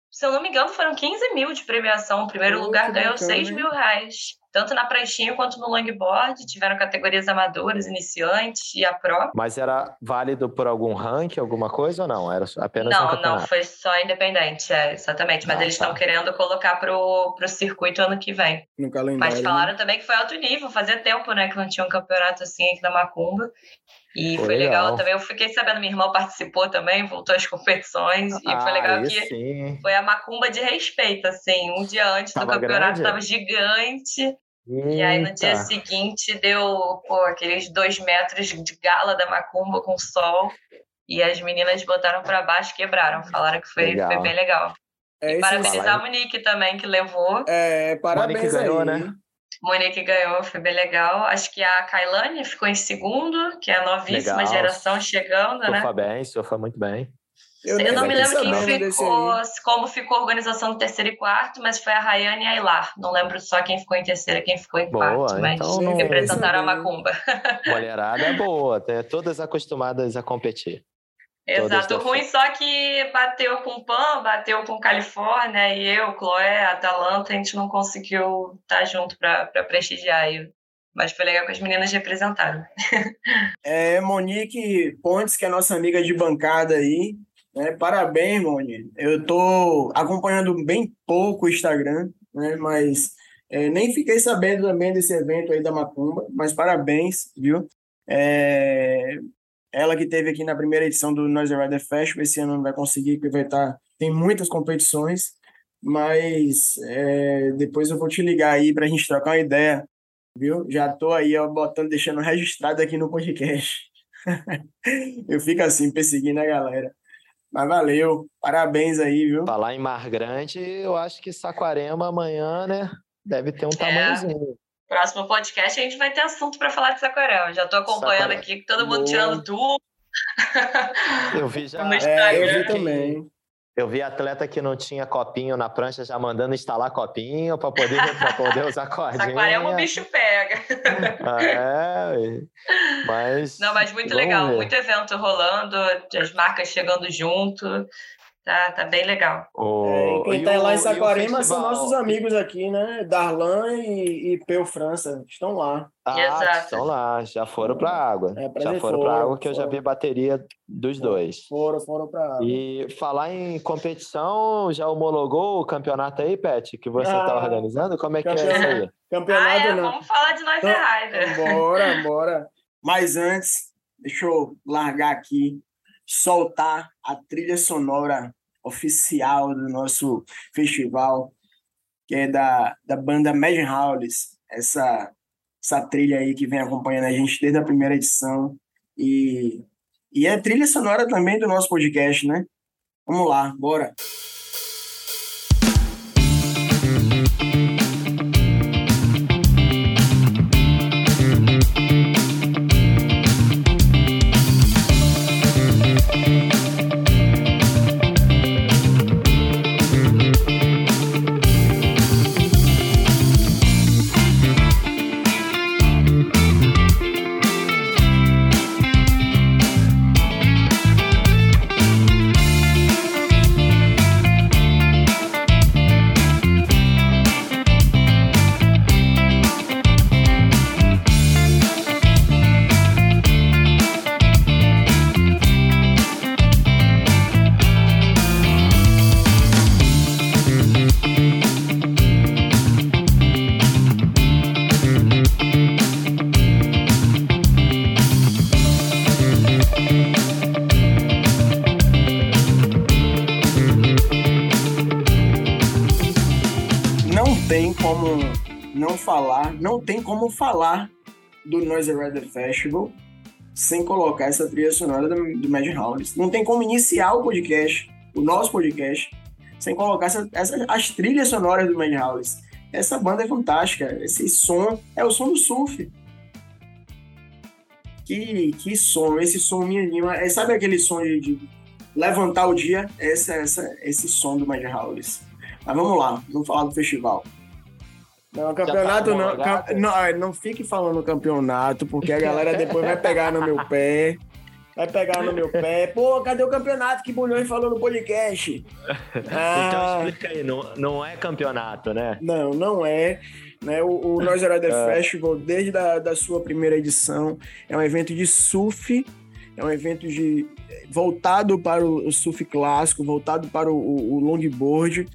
Se eu não me engano, foram 15 mil de premiação. O primeiro lugar ganhou bacana, 6 hein? mil reais. Tanto na pranchinha quanto no longboard. Tiveram categorias amadoras, iniciantes e a pro. Mas era válido por algum ranking, alguma coisa ou não? Era só- apenas um Não, não, campeonato? foi só independente, é, exatamente. Mas Ah, eles tá. estão querendo colocar pro, pro circuito ano que vem. No calendário. Mas né? falaram também que foi alto nível, fazia tempo, né, que não tinha um campeonato assim aqui na Macumba. E Foi foi legal. legal. também. Eu fiquei sabendo, minha irmã participou também, voltou às competições. E ah, foi legal que sim. foi a macumba de respeito, assim. Um dia antes do Tava campeonato grande? tava gigante. E aí no dia Eita. seguinte deu pô, aqueles dois metros de gala da macumba com sol. E as meninas botaram pra baixo e quebraram. Falaram que foi, Legal. foi bem legal. É e parabenizar a Monique também, que levou. É, parabéns Monique ganhou, aí. né? Monique ganhou, foi bem legal. Acho que a Kailane ficou em segundo, que é a novíssima Legal. geração chegando, né? Surfa bem, surfa muito bem. Eu, nem não me lembro quem ficou, como ficou a organização do terceiro e quarto, mas foi a Rayane e a Ilar. Não lembro só quem ficou em terceiro e quem ficou em Boa, quarto, mas então não- representaram a. Macumba. Mulherada é boa, tem todas acostumadas a competir. Exato. ruim só que bateu com o PAN, bateu com Califórnia, e eu, Chloé, Atalanta, a gente não conseguiu estar junto para prestigiar. aí. Mas foi legal que as meninas representaram. É, Monique Pontes, que é nossa amiga de bancada aí. Né? Parabéns, Monique. Eu tô acompanhando bem pouco o Instagram, né? Mas é, nem fiquei sabendo também desse evento aí da Macumba, mas parabéns, viu? É, ela que teve aqui na primeira edição do Noise Rider Festival, esse ano não vai conseguir, porque vai estar. Tem muitas competições, mas é, depois eu vou te ligar aí pra gente trocar uma ideia viu? Já tô aí, ó, botando, deixando registrado aqui no podcast. eu fico assim, perseguindo a galera. Mas valeu, parabéns aí, viu? Falar em Mar Grande, eu acho que Saquarema amanhã, né? Deve ter um É. tamanhozinho. Próximo podcast a gente vai ter assunto para falar de Saquarema. Já tô acompanhando Saquarema. aqui, todo mundo Boa. tirando tudo. Eu vi já. No É, eu vi também. Eu vi atleta que não tinha copinho na prancha já mandando instalar copinho para poder, pra poder usar cordinha. Saquarema o bicho pega. Ah, é, mas. Não, mas muito legal, ver. muito evento rolando, as marcas chegando junto. Tá, tá bem legal. Oh, é, quem tá lá em Saquarema são nossos amigos aqui, né? Darlan e, e Peu França. Estão lá. Ah, Exato. estão lá, já foram pra água. É, já foram para água que foram. eu já vi bateria dos dois. Foram, foram pra água. E falar em competição, já homologou o campeonato aí, Pet, que você tá ah, tá organizando? Como é que é isso aí? Campeonato ah, é, não. Vamos falar de nós então, Bora, bora. Mas antes, deixa eu largar aqui soltar a trilha sonora oficial do nosso festival, que é da, da banda Magic Howlis, essa, essa trilha aí que vem acompanhando a gente desde a primeira edição. E, e é trilha sonora também do nosso podcast, né? Vamos lá, bora! Não tem como falar do Noise Rider Festival sem colocar essa trilha sonora do, do House. Não tem como iniciar o podcast, o nosso podcast, sem colocar essa, essa, as trilhas sonoras do Magic House. Essa banda é fantástica. Esse som é o som do surf. Que, que som, esse som me anima. É, sabe aquele som de, de levantar o dia? Essa, essa, esse som do Magic House. Mas vamos lá, vamos falar do festival. Não, campeonato tá não, cam, não. É, não fique falando campeonato, porque a galera depois vai pegar no meu pé. Vai pegar no meu pé. Pô, cadê o campeonato que Bulhões falou no podcast? Ah, então explica aí, não, não é campeonato, né? Não, não é. Né? O, o Rider é. Festival, desde a da sua primeira edição, é um evento de surf, é um evento de voltado para o, o surf clássico, voltado para o, o, o longboard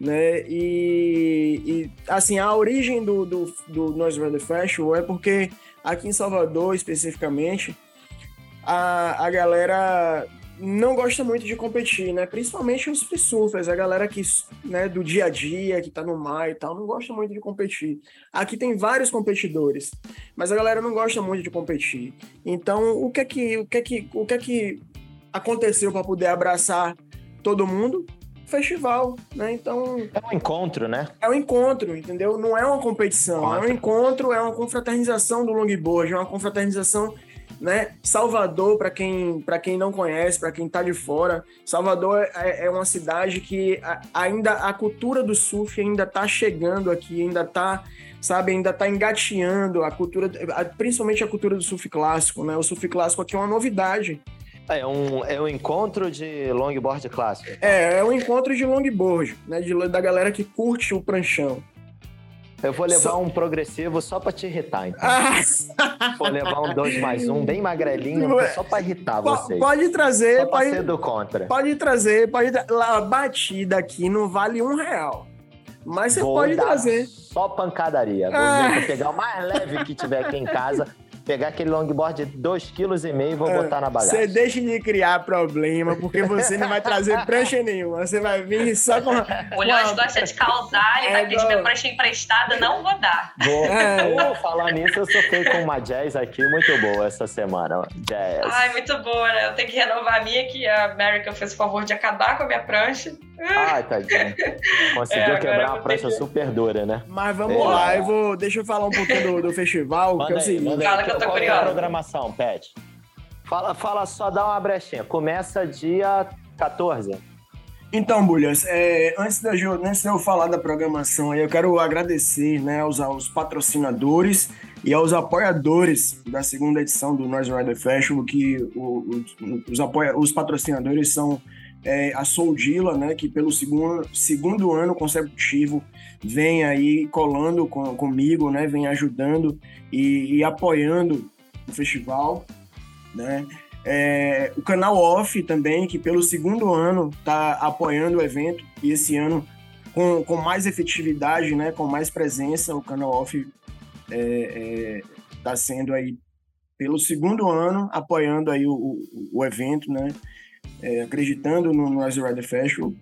né? E, e, assim, a origem do, do, do Noise Rider Festival é porque aqui em Salvador, especificamente, a, a galera não gosta muito de competir, né? Principalmente os surfers, a galera que, né, do dia a dia, que tá no mar e tal, não gosta muito de competir. Aqui tem vários competidores, mas a galera não gosta muito de competir. Então, o que é que, o que, é que, o que, é que aconteceu para poder abraçar todo mundo? Festival, né? Então. É um encontro, né? É um encontro, entendeu? Não é uma competição. Encontro. É um encontro, é uma confraternização do longboard, é uma confraternização. Né? Salvador, para quem, quem não conhece, para quem está de fora, Salvador é, é uma cidade que ainda a cultura do surf ainda está chegando aqui, ainda está sabe, ainda está engateando a cultura, principalmente a cultura do surf clássico, né? O surf clássico aqui é uma novidade. É um, é um encontro de longboard clássico. É, é um encontro de longboard, né? De, da galera que curte o pranchão. Eu vou levar só... um progressivo só pra te irritar, então. Ah. Vou levar um 2 mais um, bem magrelinho, só pra irritar você. Pode trazer. Só pra pode, ser do contra. Pode trazer, pode. A batida aqui não vale um real. Mas você vou pode trazer. Só pancadaria. Vou ah. pegar o mais leve que tiver aqui em casa pegar aquele longboard de 2,5 kg e vou é, botar na bagagem. Você deixa de criar problema, porque você não vai trazer prancha nenhuma. Você vai vir só com. O Leões gosta de causar, ele é vai pedir minha prancha emprestada, não vou dar. Vou, é. vou falar nisso, eu sofri com uma jazz aqui muito boa essa semana. Jazz. Ai, muito boa, né? Eu tenho que renovar a minha, que a América fez o favor de acabar com a minha prancha. Ai, tadinho. Conseguiu é, quebrar uma prancha super dura, né? Mas vamos é. lá, eu vou. Deixa eu falar um pouquinho do, do festival. Manda que é o seguinte. Fala que eu tô Qual curiosa. É a programação, Pet? Fala, fala só, dá uma brechinha. Começa dia 14. Então, Bulhas, é, antes, de eu, antes de eu falar da programação, eu quero agradecer né, aos, aos patrocinadores e aos apoiadores da segunda edição do Noise Rider Festival, que o, os, apoia, os patrocinadores são é, a Soldila, né, que pelo segundo, segundo ano consecutivo vem aí colando com, comigo, né, vem ajudando e, e apoiando o festival, né. É, o canal Off também, que pelo segundo ano está apoiando o evento e esse ano com, com mais efetividade, né, com mais presença, o canal Off está é, é, sendo aí pelo segundo ano apoiando aí o, o, o evento, né, é, acreditando no, no Rise Rider Festival.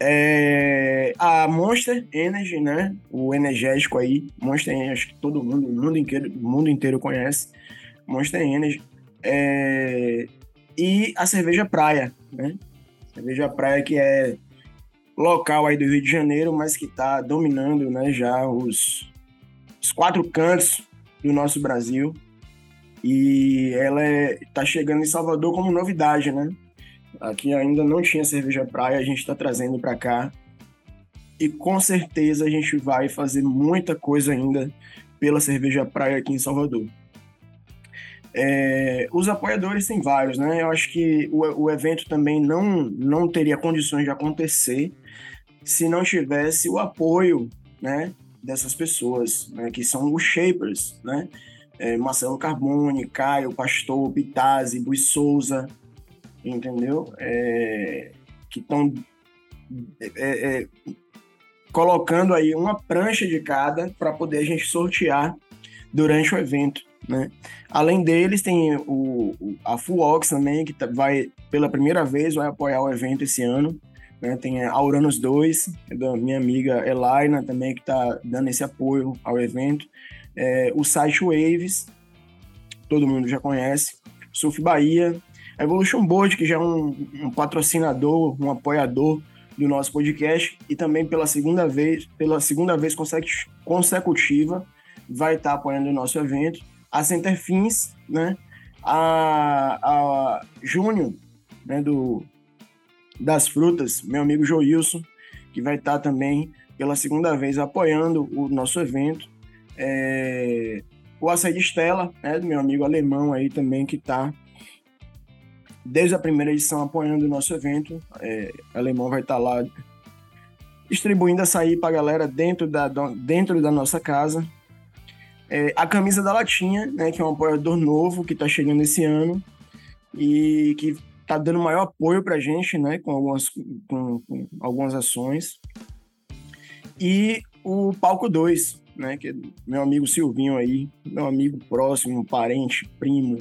É, a Monster Energy, né? O energético aí, Monster Energy, acho que todo mundo, o mundo inteiro, o mundo inteiro conhece. Monster Energy. É, e a cerveja praia, né? Cerveja praia que é local aí do Rio de Janeiro, mas que está dominando, né? Já os, os quatro cantos do nosso Brasil e ela é, chegando em Salvador como novidade, né? Aqui ainda não tinha cerveja praia, a gente está trazendo para cá e com certeza a gente vai fazer muita coisa ainda pela cerveja praia aqui em Salvador. É, os apoiadores têm vários, né? Eu acho que o, o evento também não, não teria condições de acontecer se não tivesse o apoio, né, dessas pessoas, né, que são os shapers, né? é, Marcelo Carbone, Caio, Pastor, Pitazzi, Bui Souza, entendeu? É, que estão é, é, colocando aí uma prancha de cada para poder a gente sortear durante o evento. Né? Além deles, tem o, a Fuox também, que tá, vai pela primeira vez vai apoiar o evento esse ano. Né? Tem a Uranus 2, da minha amiga Elaina também, que está dando esse apoio ao evento é, o site Waves, todo mundo já conhece, Surf Bahia, Evolution Board, que já é um, um, patrocinador, um apoiador do nosso podcast, e também pela segunda vez, pela segunda vez consecutiva, vai estar apoiando o nosso evento. A Centerfins, né? A, a Júnior, né, do, das frutas, meu amigo Joilson, que vai estar também pela segunda vez apoiando o nosso evento. É, o Açaí de Estela, né, do meu amigo alemão aí também, que está desde a primeira edição apoiando o nosso evento. É, alemão vai estar tá lá distribuindo açaí para a galera dentro da, dentro da nossa casa. É, a camisa da Latinha, né, que é um apoiador novo que está chegando esse ano e que está dando maior apoio para a gente, né, com algumas, com, com algumas ações. E o Palco 2, né? Que é meu amigo Silvinho aí, meu amigo próximo, parente, primo,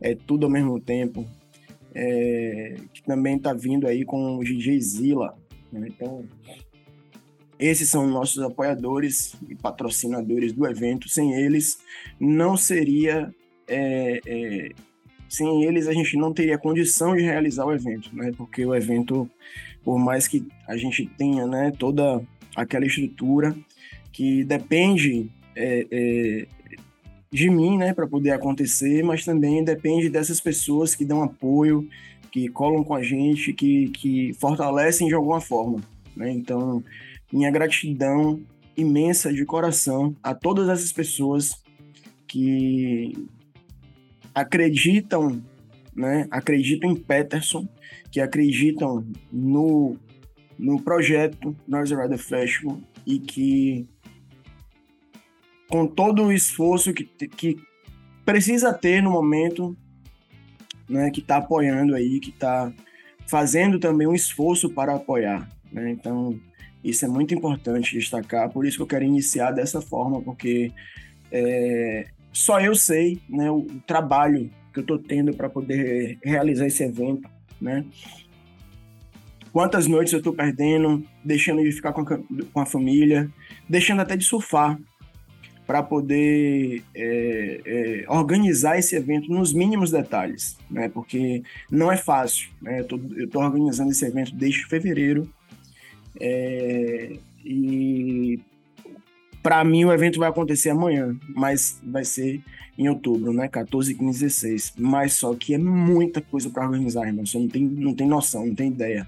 é tudo ao mesmo tempo. É, que também está vindo aí com o DJ Zila. Né? Então, esses são nossos apoiadores e patrocinadores do evento. Sem eles, não seria. É, é, sem eles, a gente não teria condição de realizar o evento, né? Porque o evento, por mais que a gente tenha né, toda aquela estrutura, que depende é, é, de mim, né, para poder acontecer, mas também depende dessas pessoas que dão apoio, que colam com a gente, que, que fortalecem de alguma forma. Né? Então, minha gratidão imensa de coração a todas essas pessoas que acreditam, né, acreditam em Peterson, que acreditam no, no projeto Noise Rider Festival e que com todo o esforço que, que precisa ter no momento, né, que está apoiando aí, que está fazendo também um esforço para apoiar. Né? Então, isso é muito importante destacar, por isso que eu quero iniciar dessa forma, porque é, só eu sei né, o, o trabalho que eu estou tendo para poder realizar esse evento, né? Quantas noites eu estou perdendo, deixando de ficar com a, com a família, deixando até de surfar, para poder é, é, organizar esse evento nos mínimos detalhes, né? Porque não é fácil, né? Eu estou organizando esse evento desde fevereiro é, e para mim o evento vai acontecer amanhã, mas vai ser em outubro, né? 14, 15, 16. Mas só que é muita coisa para organizar, irmão. Você não tem, não tem noção, não tem ideia.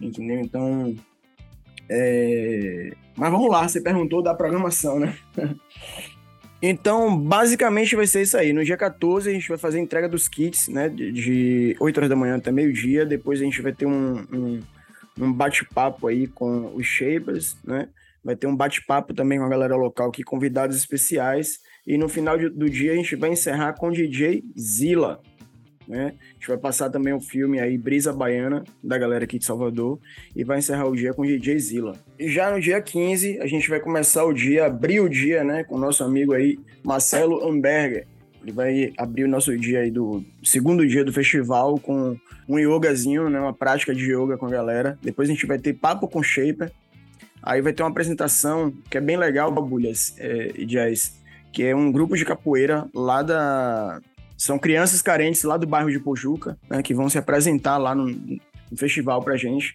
Entendeu? Então, é... Mas vamos lá, você perguntou da programação, né? Então, basicamente vai ser isso aí. No dia 14 a gente vai fazer a entrega dos kits, né? De, de 8 horas da manhã até meio-dia. Depois a gente vai ter um, um, um bate-papo aí com os Shapers, né? Vai ter um bate-papo também com a galera local aqui, convidados especiais. E no final do dia a gente vai encerrar com o DJ Zila, né? A gente vai passar também o filme aí Brisa Baiana, da galera aqui de Salvador, e vai encerrar o dia com DJ Zila. E já no dia 15, a gente vai começar o dia, abrir o dia, né, com o nosso amigo aí, Marcelo Amberger. Ele vai abrir o nosso dia aí do segundo dia do festival com um yogazinho, né, uma prática de yoga com a galera. Depois a gente vai ter papo com Shaper. Aí vai ter uma apresentação que é bem legal, Babulhas é, Jazz, que é um grupo de capoeira lá da, são crianças carentes lá do bairro de Pojuca, né, que vão se apresentar lá no, no festival pra gente.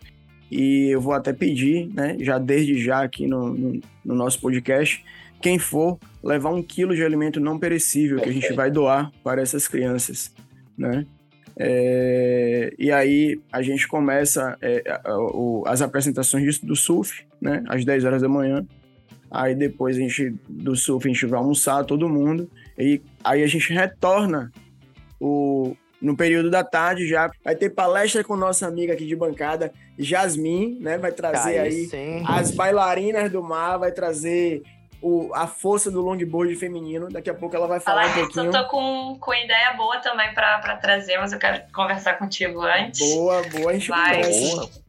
E eu vou até pedir, né, já desde já aqui no, no, no nosso podcast, quem for levar um quilo de alimento não perecível que a gente vai doar para essas crianças, né? É, e aí a gente começa é, as apresentações do surf, né, às 10 horas da manhã. Aí depois a gente do surf a gente vai almoçar todo mundo e aí a gente retorna o, no período da tarde já. Vai ter palestra com nossa amiga aqui de bancada, Jasmine, né? Vai trazer aí, aí as bailarinas do mar, vai trazer o, a força do longboard feminino. Daqui a pouco ela vai falar Fala, um pouquinho. Eu tô com, com ideia boa também para trazer, mas eu quero conversar contigo antes. Boa, boa, a gente vai.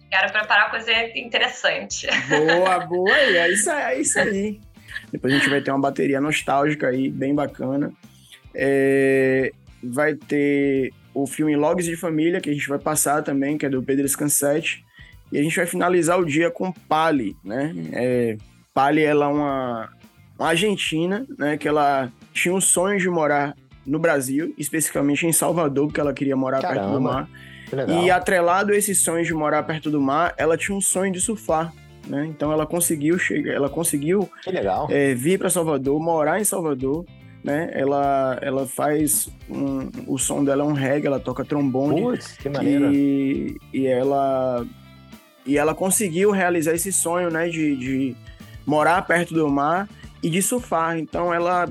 Quero preparar coisa interessante. Boa, boa, é isso, é isso aí. Depois a gente vai ter uma bateria nostálgica aí, bem bacana. É, vai ter o filme Logs de Família, que a gente vai passar também, que é do Pedro Scansete. E a gente vai finalizar o dia com Pali, né? É, Pali, ela é uma, uma argentina, né? Que ela tinha o sonho de morar no Brasil, especificamente em Salvador, porque ela queria morar Caramba, perto do mar. E atrelado a esse sonho de morar perto do mar, ela tinha um sonho de surfar né? Então ela conseguiu chegar, ela conseguiu é, vir para Salvador, morar em Salvador, né? Ela, ela faz um, o som dela é um reggae, ela toca trombone. Putz, que maneiro. E, e ela e ela conseguiu realizar esse sonho, né, de, de morar perto do mar e de surfar. Então ela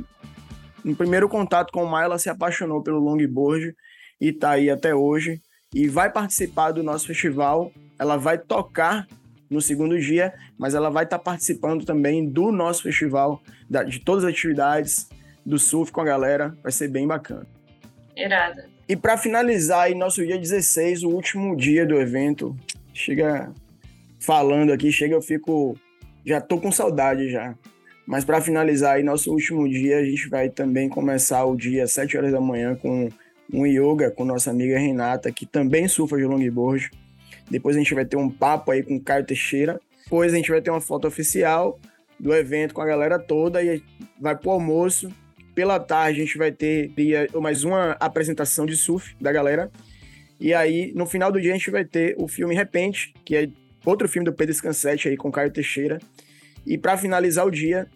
no primeiro contato com o mar, ela se apaixonou pelo longboard e tá aí até hoje e vai participar do nosso festival. Ela vai tocar no segundo dia, mas ela vai estar tá participando também do nosso festival, da, de todas as atividades do surf com a galera, vai ser bem bacana. Irada. E para finalizar aí, nosso dia 16, o último dia do evento, chega falando aqui, chega eu fico, já tô com saudade já. Mas para finalizar aí, nosso último dia, a gente vai também começar o dia às 7 horas da manhã com um yoga com nossa amiga Renata, que também surfa de longboard. Depois a gente vai ter um papo aí com o Caio Teixeira. Depois a gente vai ter uma foto oficial do evento com a galera toda e vai pro almoço. Pela tarde a gente vai ter mais uma apresentação de surf da galera. E aí, no final do dia, a gente vai ter o filme Repente, que é outro filme do Pedro Scansete aí com Caio Teixeira. E para finalizar o dia,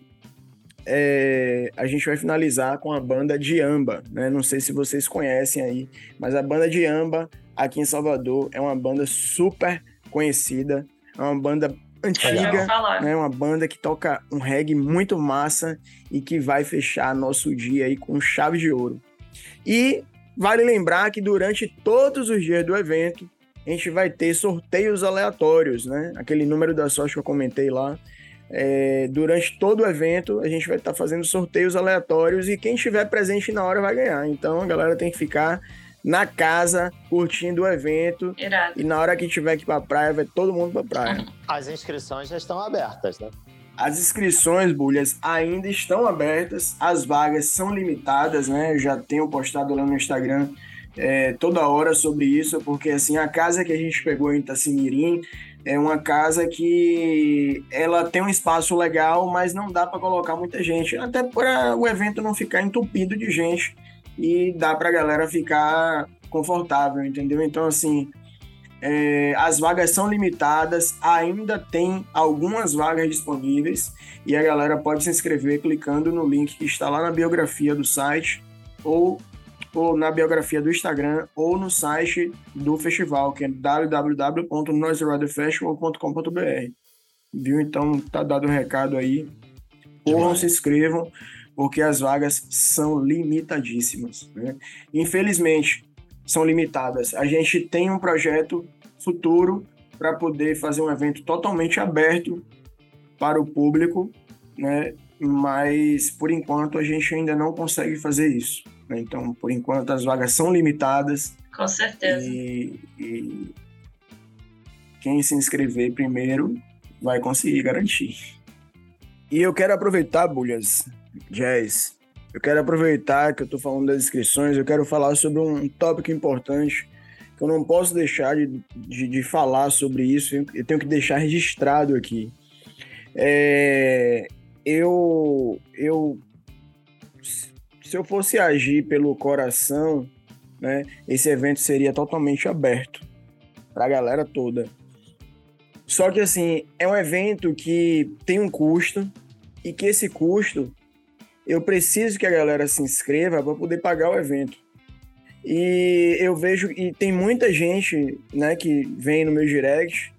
é, a gente vai finalizar com a banda Diamba, né? Não sei se vocês conhecem aí, mas a banda Diamba aqui em Salvador. É uma banda super conhecida, é uma banda antiga, né? Uma banda que toca um reggae muito massa e que vai fechar nosso dia aí com chave de ouro. E vale lembrar que durante todos os dias do evento a gente vai ter sorteios aleatórios, né? Aquele número da sorte que eu comentei lá. É, durante todo o evento, a gente vai estar tá fazendo sorteios aleatórios e quem estiver presente na hora vai ganhar. Então a galera tem que ficar na casa, curtindo o evento. Irado. E na hora que tiver que ir pra praia, vai todo mundo pra praia. As inscrições já estão abertas, né? As inscrições, Bulhas, ainda estão abertas. As vagas são limitadas, né? Eu já tenho postado lá no Instagram é, toda hora sobre isso, porque assim, a casa que a gente pegou em Itacimirim é uma casa que ela tem um espaço legal, mas não dá para colocar muita gente, até para o evento não ficar entupido de gente e dá para a galera ficar confortável, entendeu? Então, assim, é, as vagas são limitadas, ainda tem algumas vagas disponíveis e a galera pode se inscrever clicando no link que está lá na biografia do site ou, ou na biografia do Instagram ou no site do festival, que é www.noiseriderfestival.com.br. Viu? Então, tá dado o um recado aí. Corram, se inscrevam porque as vagas são limitadíssimas. Né? Infelizmente, são limitadas. A gente tem um projeto futuro para poder fazer um evento totalmente aberto para o público, né? mas por enquanto a gente ainda não consegue fazer isso. Né? Então, por enquanto, as vagas são limitadas. Com certeza. E, e quem se inscrever primeiro vai conseguir garantir. E eu quero aproveitar, Bulhas, Jazz, eu quero aproveitar que eu estou falando das inscrições, eu quero falar sobre um tópico importante que eu não posso deixar de, de, de falar sobre isso, eu tenho que deixar registrado aqui. É, eu, eu, se eu fosse agir pelo coração, né, esse evento seria totalmente aberto para a galera toda. Só que assim, é um evento que tem um custo e que esse custo eu preciso que a galera se inscreva para poder pagar o evento. E eu vejo e tem muita gente, né, que vem no meu direct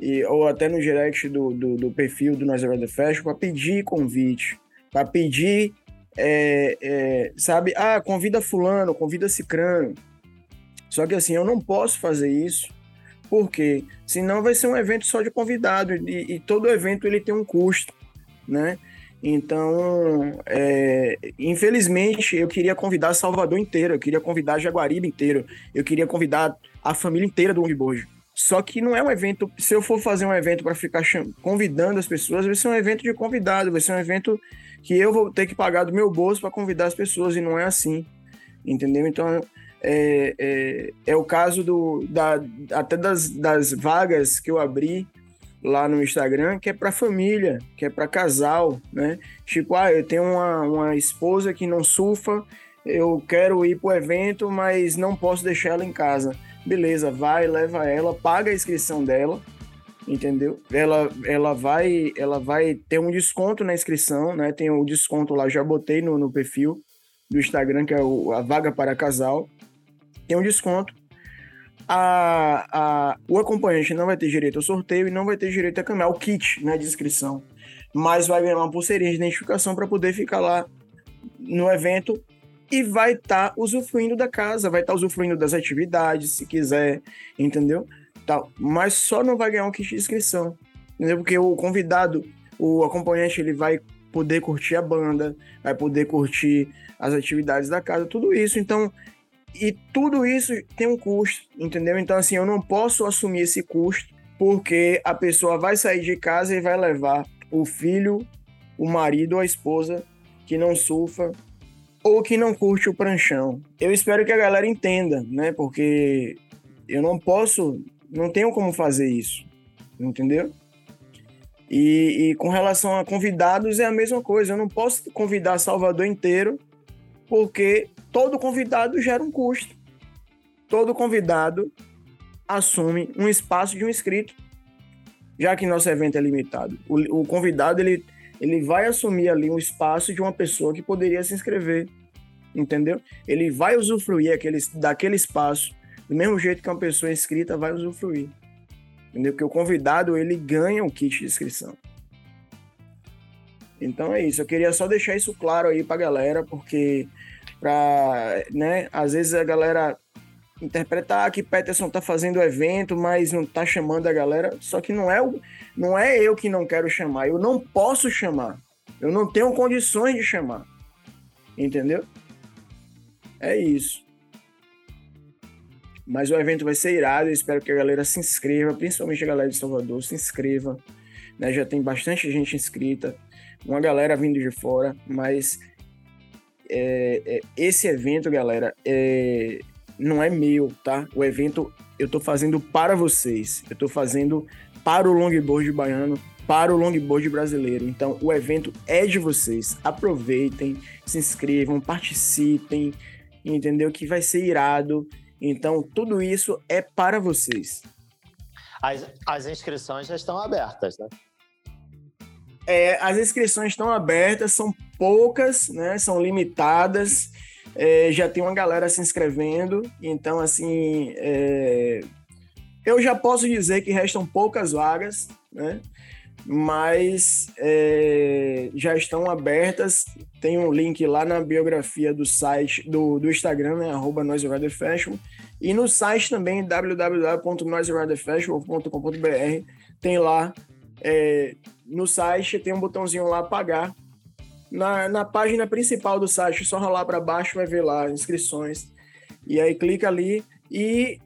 e, ou até no direct do, do, do perfil do Nós The Fest para pedir convite, para pedir, é, é, sabe, ah, convida fulano, convida cicrano. Só que assim, eu não posso fazer isso, porque senão vai ser um evento só de convidado e, e todo evento ele tem um custo, né? Então, é, infelizmente, eu queria convidar Salvador inteiro, eu queria convidar Jaguaribe inteiro, eu queria convidar a família inteira do longboard. Só que não é um evento. Se eu for fazer um evento para ficar convidando as pessoas, vai ser um evento de convidado, vai ser um evento que eu vou ter que pagar do meu bolso para convidar as pessoas, e não é assim. Entendeu? Então, é, é, é o caso do, da, até das, das vagas que eu abri lá no Instagram que é para família, que é para casal, né? Tipo, ah, eu tenho uma, uma esposa que não surfa, eu quero ir pro evento, mas não posso deixar ela em casa. Beleza, vai, leva ela, paga a inscrição dela, entendeu? Ela, ela vai ela vai ter um desconto na inscrição, né? Tem o desconto lá, já botei no, no perfil do Instagram, que é o, a vaga para casal. Tem um desconto a, a, o acompanhante não vai ter direito ao sorteio e não vai ter direito a caminhar o kit na né, descrição. Mas vai ganhar uma pulseirinha de identificação para poder ficar lá no evento e vai estar tá usufruindo da casa, vai estar tá usufruindo das atividades, se quiser, entendeu? Tal. Mas só não vai ganhar um kit de inscrição, entendeu? Porque o convidado, o acompanhante, ele vai poder curtir a banda, vai poder curtir as atividades da casa, tudo isso. Então, e tudo isso tem um custo, entendeu? Então, assim, eu não posso assumir esse custo porque a pessoa vai sair de casa e vai levar o filho, o marido ou a esposa que não surfa ou que não curte o pranchão. Eu espero que a galera entenda, né? Porque eu não posso, não tenho como fazer isso, entendeu? E, e com relação a convidados é a mesma coisa. Eu não posso convidar Salvador inteiro porque todo convidado gera um custo. Todo convidado assume um espaço de um inscrito, já que nosso evento é limitado. O, o convidado ele, ele vai assumir ali um espaço de uma pessoa que poderia se inscrever, entendeu? Ele vai usufruir aquele, daquele espaço do mesmo jeito que uma pessoa inscrita vai usufruir, entendeu? Porque o convidado ele ganha um kit de inscrição. Então é isso. Eu queria só deixar isso claro aí pra galera, porque pra, né, às vezes a galera interpretar que Peterson tá fazendo evento, mas não tá chamando a galera. Só que não é, não é eu que não quero chamar, eu não posso chamar. Eu não tenho condições de chamar. Entendeu? É isso. Mas o evento vai ser irado, eu espero que a galera se inscreva, principalmente a galera de Salvador, se inscreva. Né? Já tem bastante gente inscrita uma galera vindo de fora, mas é, é, esse evento, galera, é, não é meu, tá? O evento eu tô fazendo para vocês, eu tô fazendo para o longboard baiano, para o longboard brasileiro. Então, o evento é de vocês. Aproveitem, se inscrevam, participem, entendeu? Que vai ser irado. Então, tudo isso é para vocês. As, as inscrições já estão abertas, né? É, as inscrições estão abertas, são poucas, né? São limitadas. É, já tem uma galera se inscrevendo, então assim, é, eu já posso dizer que restam poucas vagas, né? mas é, já estão abertas. Tem um link lá na biografia do site, do, do Instagram, né? Arroba Festival. E no site também, www.noiseriderfestival.com.br, tem lá, é, no site, tem um botãozinho lá, pagar. Na, na página principal do site, só rolar para baixo, vai ver lá, inscrições. E aí clica ali e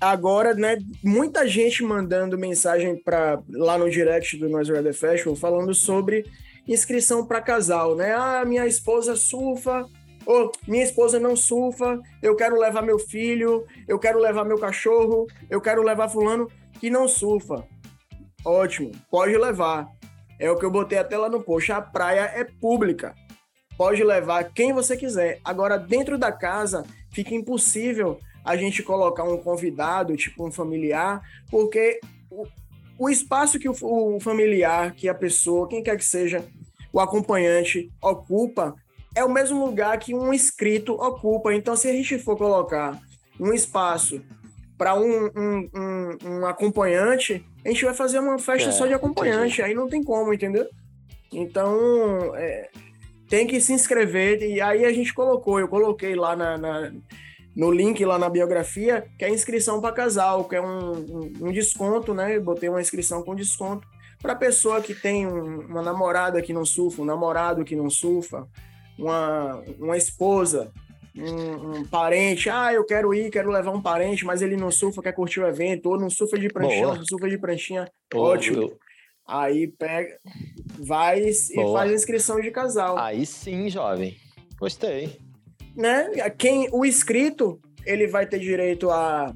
agora, né, muita gente mandando mensagem para lá no direct do Noise Rider Festival falando sobre inscrição para casal, né? Ah, minha esposa surfa, ou minha esposa não surfa, eu quero levar meu filho, eu quero levar meu cachorro, eu quero levar fulano que não surfa. Ótimo, pode levar. É o que eu botei até lá no post. A praia é pública. Pode levar quem você quiser. Agora, dentro da casa, fica impossível a gente colocar um convidado, tipo um familiar, porque o, o espaço que o, o familiar, que a pessoa, quem quer que seja, o acompanhante ocupa, é o mesmo lugar que um inscrito ocupa. Então, se a gente for colocar um espaço para um, um, um, um, acompanhante, a gente vai fazer uma festa é, só de acompanhante. Entendi. Aí não tem como, entendeu? Então, é, tem que se inscrever. E aí a gente colocou, eu coloquei lá na, na no link lá na biografia, que é inscrição para casal, que é um, um, um, desconto, né? Eu botei uma inscrição com desconto para pessoa que tem um, uma namorada que não surfa, um namorado que não surfa, uma, uma esposa, um, um, parente. Ah, eu quero ir, quero levar um parente, mas ele não surfa, quer curtir o evento, ou não surfa de pranchinha, não surfa de pranchinha. Boa, Ótimo. Eu... Aí pega, vai Boa. e faz a inscrição de casal. Aí sim, jovem. Gostei né? Quem o inscrito, ele vai ter direito a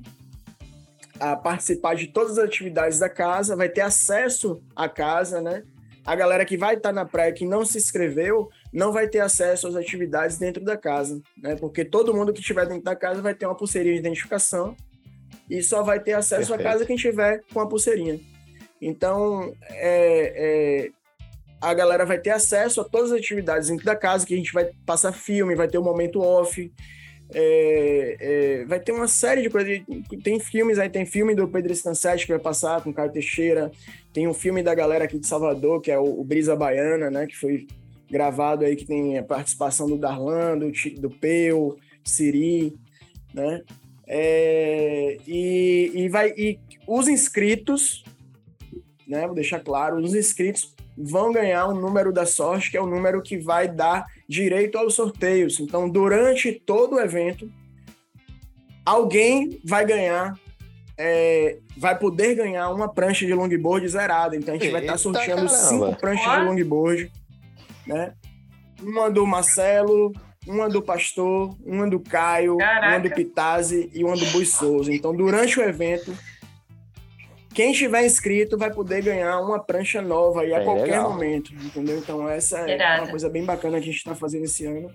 a participar de todas as atividades da casa, vai ter acesso à casa, né? A galera que vai estar na praia que não se inscreveu não vai ter acesso às atividades dentro da casa, né? Porque todo mundo que estiver dentro da casa vai ter uma pulseirinha de identificação e só vai ter acesso Perfeito. à casa quem tiver com a pulseirinha. Então, é, é, a galera vai ter acesso a todas as atividades dentro da casa, que a gente vai passar filme, vai ter um momento off, é, é, vai ter uma série de coisas. Tem filmes aí, tem filme do Pedro Stancete que vai passar com o Caio Teixeira, tem um filme da galera aqui de Salvador, que é o, o, Brisa Baiana, né? Que foi gravado aí, que tem a participação do Darlan, do, do Peu, Siri, né? É, e, e, vai, e os inscritos, né? Vou deixar claro, os inscritos vão ganhar um número da sorte, que é o número que vai dar direito aos sorteios. Então, durante todo o evento, alguém vai ganhar, é, vai poder ganhar uma prancha de longboard zerada. Então, a gente Eita, vai estar sorteando caramba. cinco pranchas de longboard, né? Uma do Marcelo, uma do Pastor, uma do Caio, Caraca. uma do Pitazzi e uma do Bui Souza. Então, durante o evento, quem estiver inscrito vai poder ganhar uma prancha nova aí a é qualquer legal. momento, entendeu? Então essa é uma coisa bem bacana que a gente está fazendo esse ano.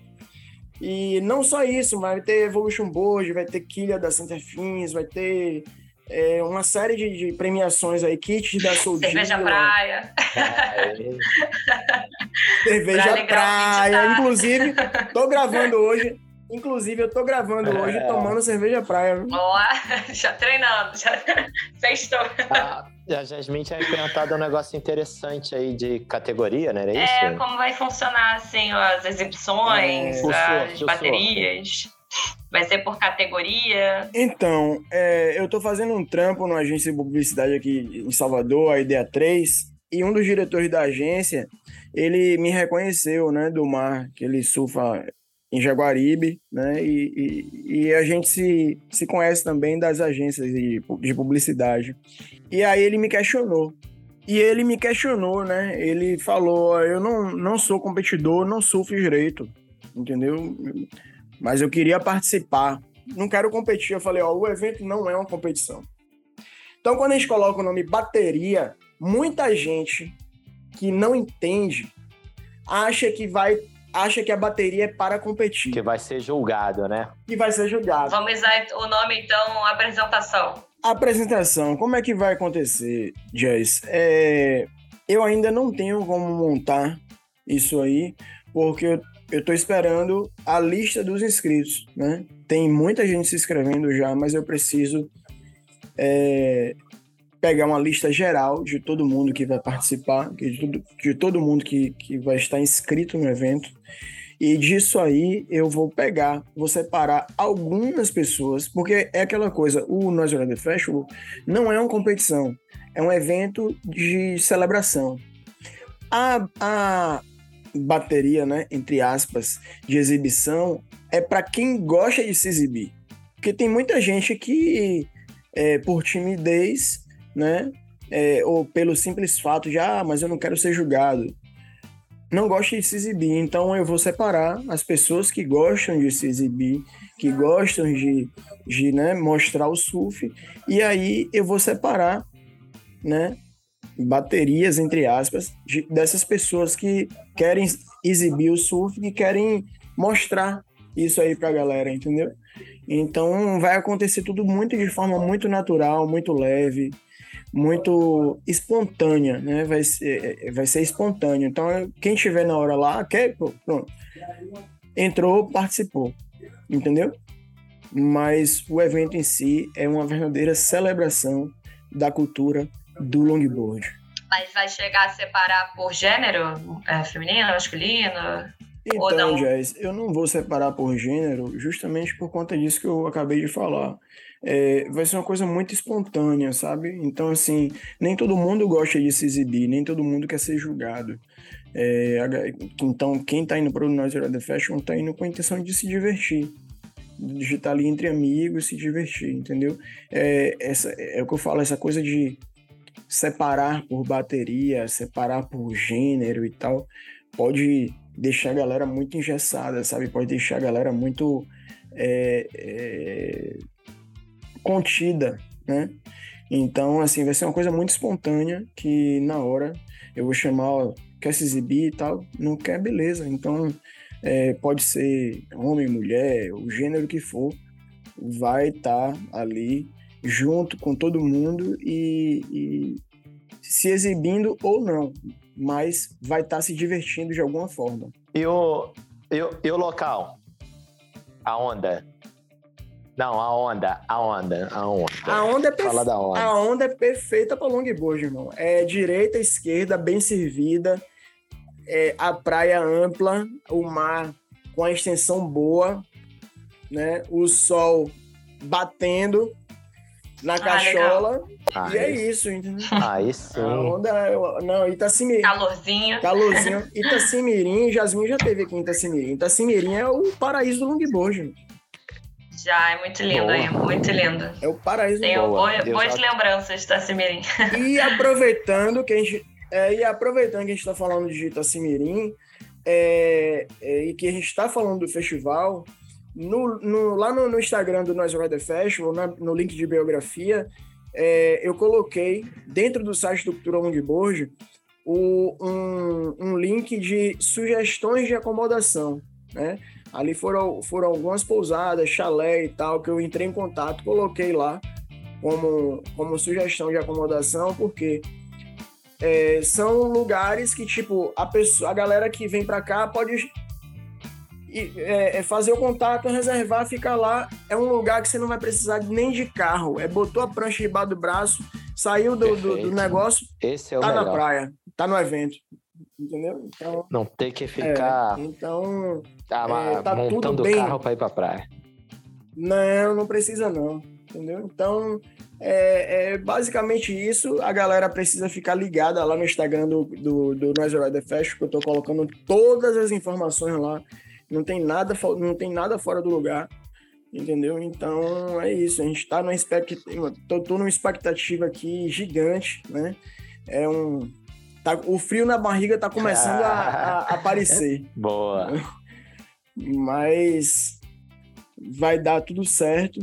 E não só isso, vai ter Evolution Board, vai ter Quilha da Santa Fins, vai ter é, uma série de, de, premiações aí, kits da Soul Cerveja Praia. Cerveja Praia. Inclusive, tô gravando hoje Inclusive, eu tô gravando é... hoje tomando cerveja praia. Boa, já treinando, já sextou. Ah, a Jasmine tinha perguntado um negócio interessante aí de categoria, né? Era é, isso? É, como vai funcionar, assim, as exibições, é... as baterias. Vai ser por categoria? Então, é, eu tô fazendo um trampo numa agência de publicidade aqui em Salvador, a Ideia 3, e um dos diretores da agência, ele me reconheceu, né, do mar, que ele surfa em Jaguaribe, né? E, e, e, a gente se, se conhece também das agências de, de publicidade. E aí ele me questionou. E ele me questionou, né? Ele falou: eu não, não sou competidor, não surfo direito, entendeu? Mas eu queria participar. Não quero competir. Eu falei: ó, o evento não é uma competição. Então, quando a gente coloca o nome bateria, muita gente que não entende acha que vai acha que a bateria é para competir. Que vai ser julgado, né? Que vai ser julgado. Vamos usar o nome, então, apresentação. Apresentação, como é que vai acontecer, Jess? É, eu ainda não tenho como montar isso aí, porque eu, eu tô esperando a lista dos inscritos, né? Tem muita gente se inscrevendo já, mas eu preciso é, pegar uma lista geral de todo mundo que vai participar, de, tudo, de todo mundo que, que vai estar inscrito no evento. E disso aí eu vou pegar, vou separar algumas pessoas, porque é aquela coisa, o Noise the Festival não é uma competição, é um evento de celebração. A, a bateria, né, entre aspas, de exibição é para quem gosta de se exibir. Porque tem muita gente que, é, por timidez, né, é, ou pelo simples fato de, ah, mas eu não quero ser julgado, não gosta de se exibir. Então eu vou separar as pessoas que gostam de se exibir, que gostam de, de né, mostrar o surf, e aí eu vou separar né, baterias, entre aspas, de, dessas pessoas que querem exibir o surf, que querem mostrar isso aí pra galera, entendeu? Então vai acontecer tudo muito de forma muito natural, muito leve, muito espontânea, né? Vai ser, é, vai ser espontâneo. Então, quem estiver na hora lá, quer, pronto. Entrou, participou, entendeu? Mas o evento em si é uma verdadeira celebração da cultura do longboard. Mas vai chegar a separar por gênero? É, feminino, masculino? Então, Jazz, eu não vou separar por gênero justamente por conta disso que eu acabei de falar. É, vai ser uma coisa muito espontânea, sabe? Então, assim, nem todo mundo gosta de se exibir, nem todo mundo quer ser julgado. É, então, quem tá indo para o Noise The Fashion tá indo com a intenção de se divertir. De estar ali entre amigos, se divertir, entendeu? É, essa, é o que eu falo, essa coisa de separar por bateria, separar por gênero e tal, pode deixar a galera muito engessada, sabe? Pode deixar a galera muito é, é, contida, né? Então, assim, vai ser uma coisa muito espontânea que na hora eu vou chamar, quer se exibir e tal, não quer, beleza. Então, é, pode ser homem, mulher, o gênero que for, vai estar tá ali junto com todo mundo e, e, se exibindo ou não, mas vai estar tá se divertindo de alguma forma. E o, e o, e o local? A onda? Não, a onda, a onda, a onda. A onda é, perfe... Fala da onda. A onda é perfeita para longboard, irmão. É direita, esquerda, bem servida, é a praia ampla, o mar com a extensão boa, né? O sol batendo na ah, cachola. Ah, e é isso, entendeu? Aí sim. A onda, não, Itacimirim. Calorzinho. Calorzinho. Itacimirim, Jasmin já teve aqui em Itacimirim. Itacimirim é o paraíso do longboard. Já, é muito lindo aí, muito lindo. É o paraíso Tenho boa, boas lembranças de Itacimirim. E aproveitando que a gente, é, e aproveitando que a gente está falando de Itacimirim, é, é, e que a gente está falando do festival, no, no, lá no, no, Instagram do Noise Rider Festival, na, no link de biografia, é, eu coloquei dentro do site do Cultura Longboard o, um, um link de sugestões de acomodação, né? Ali foram, foram algumas pousadas, chalé e tal, que eu entrei em contato, coloquei lá como, como sugestão de acomodação, porque é, são lugares que, tipo, a, pessoa, a galera que vem para cá pode é, é, fazer o contato, reservar, ficar lá. É um lugar que você não vai precisar nem de carro. É botou a prancha debaixo do braço, saiu do, do, do negócio, Esse é o tá melhor. na praia, tá no evento. Entendeu? Então, não ter que ficar é, então, tá, é, tá montando o carro para ir pra praia. Não, não precisa não. Entendeu? Então, é, é, basicamente isso. A galera precisa ficar ligada lá no Instagram do, do, do Noise Rider Fest, que eu tô colocando todas as informações lá não tem nada, não tem nada fora do lugar, entendeu? Então é isso, a gente está numa expectativa, tô, tô numa expectativa aqui gigante, né? É um tá, o frio na barriga tá começando a, a, aparecer. Boa. Mas vai dar tudo certo.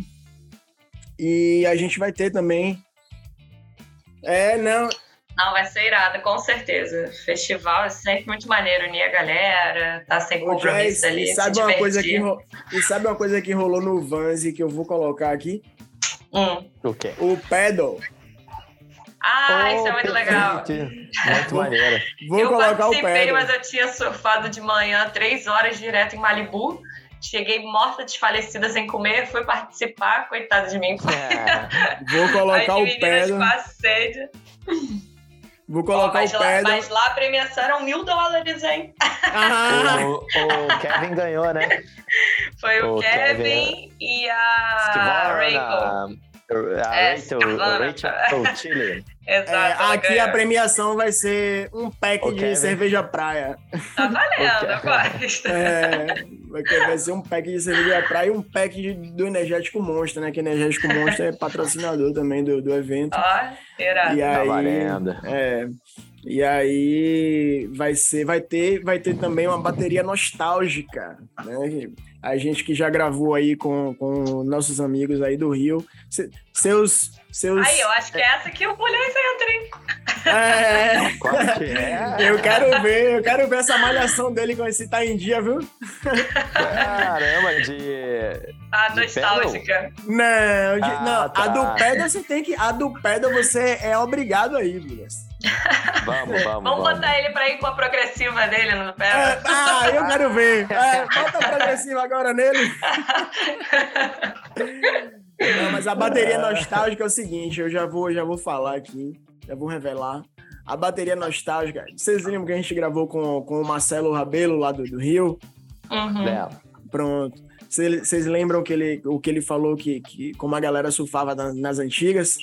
E a gente vai ter também. É, não, não, vai ser irada, com certeza. Festival é sempre muito maneiro unir a galera, tá sem compromisso ali. E sabe, uma coisa que, e sabe uma coisa que rolou no Vanzi que eu vou colocar aqui? Hum. O quê? O pedal. Ah, oh, isso é muito legal. Muito maneiro. Vou eu colocar o pedal. mas eu tinha surfado de manhã três horas direto em Malibu. cheguei morta, desfalecida, sem comer, fui participar, coitada de mim. É. Vou colocar o pé. Com a sede. Vou colocar mas o pé. Mas lá a premiação eram mil dólares, hein? Ah. O, o, Kevin ganhou, né? Foi o, o Kevin, Kevin, e a Rachel. A é, Rachel, Rachel Chile. Exato. É, aqui a premiação vai ser um pack o de Kevin. cerveja praia. Tá valendo, gosto. É, vai ser um pack de cerveja praia e um pack de, do Energético Monstro, né? Que Energético Monstro é patrocinador também do, do evento. Ó, irado. E tá aí, valendo. É, e aí vai ser, vai ter, vai ter também uma bateria nostálgica, né? A gente que já gravou aí com, com nossos amigos aí do Rio, seus, seus. Aí, eu acho que é essa que o Bulhões entra, hein? É. Qual que é? Eu quero ver, eu quero ver essa malhação dele com esse tá em dia, viu? Caramba, de. A nostálgica. Não, de, ah, não, tá. a do pedal você tem que. A do pedal você é obrigado aí, Bulhões. Vamos, vamos. Vamos botar ele pra ir com a progressiva dele no pé. É, ah, eu quero ver. É, bota a progressiva agora nele. Não, mas a bateria nostálgica é o seguinte, eu já vou, já vou falar aqui, já vou revelar. A bateria nostálgica, vocês lembram que a gente gravou com, com o Marcelo Rabelo lá do, do Rio? Uhum. É. Pronto. Vocês lembram que ele, o que ele falou que, que como a galera surfava nas, nas antigas?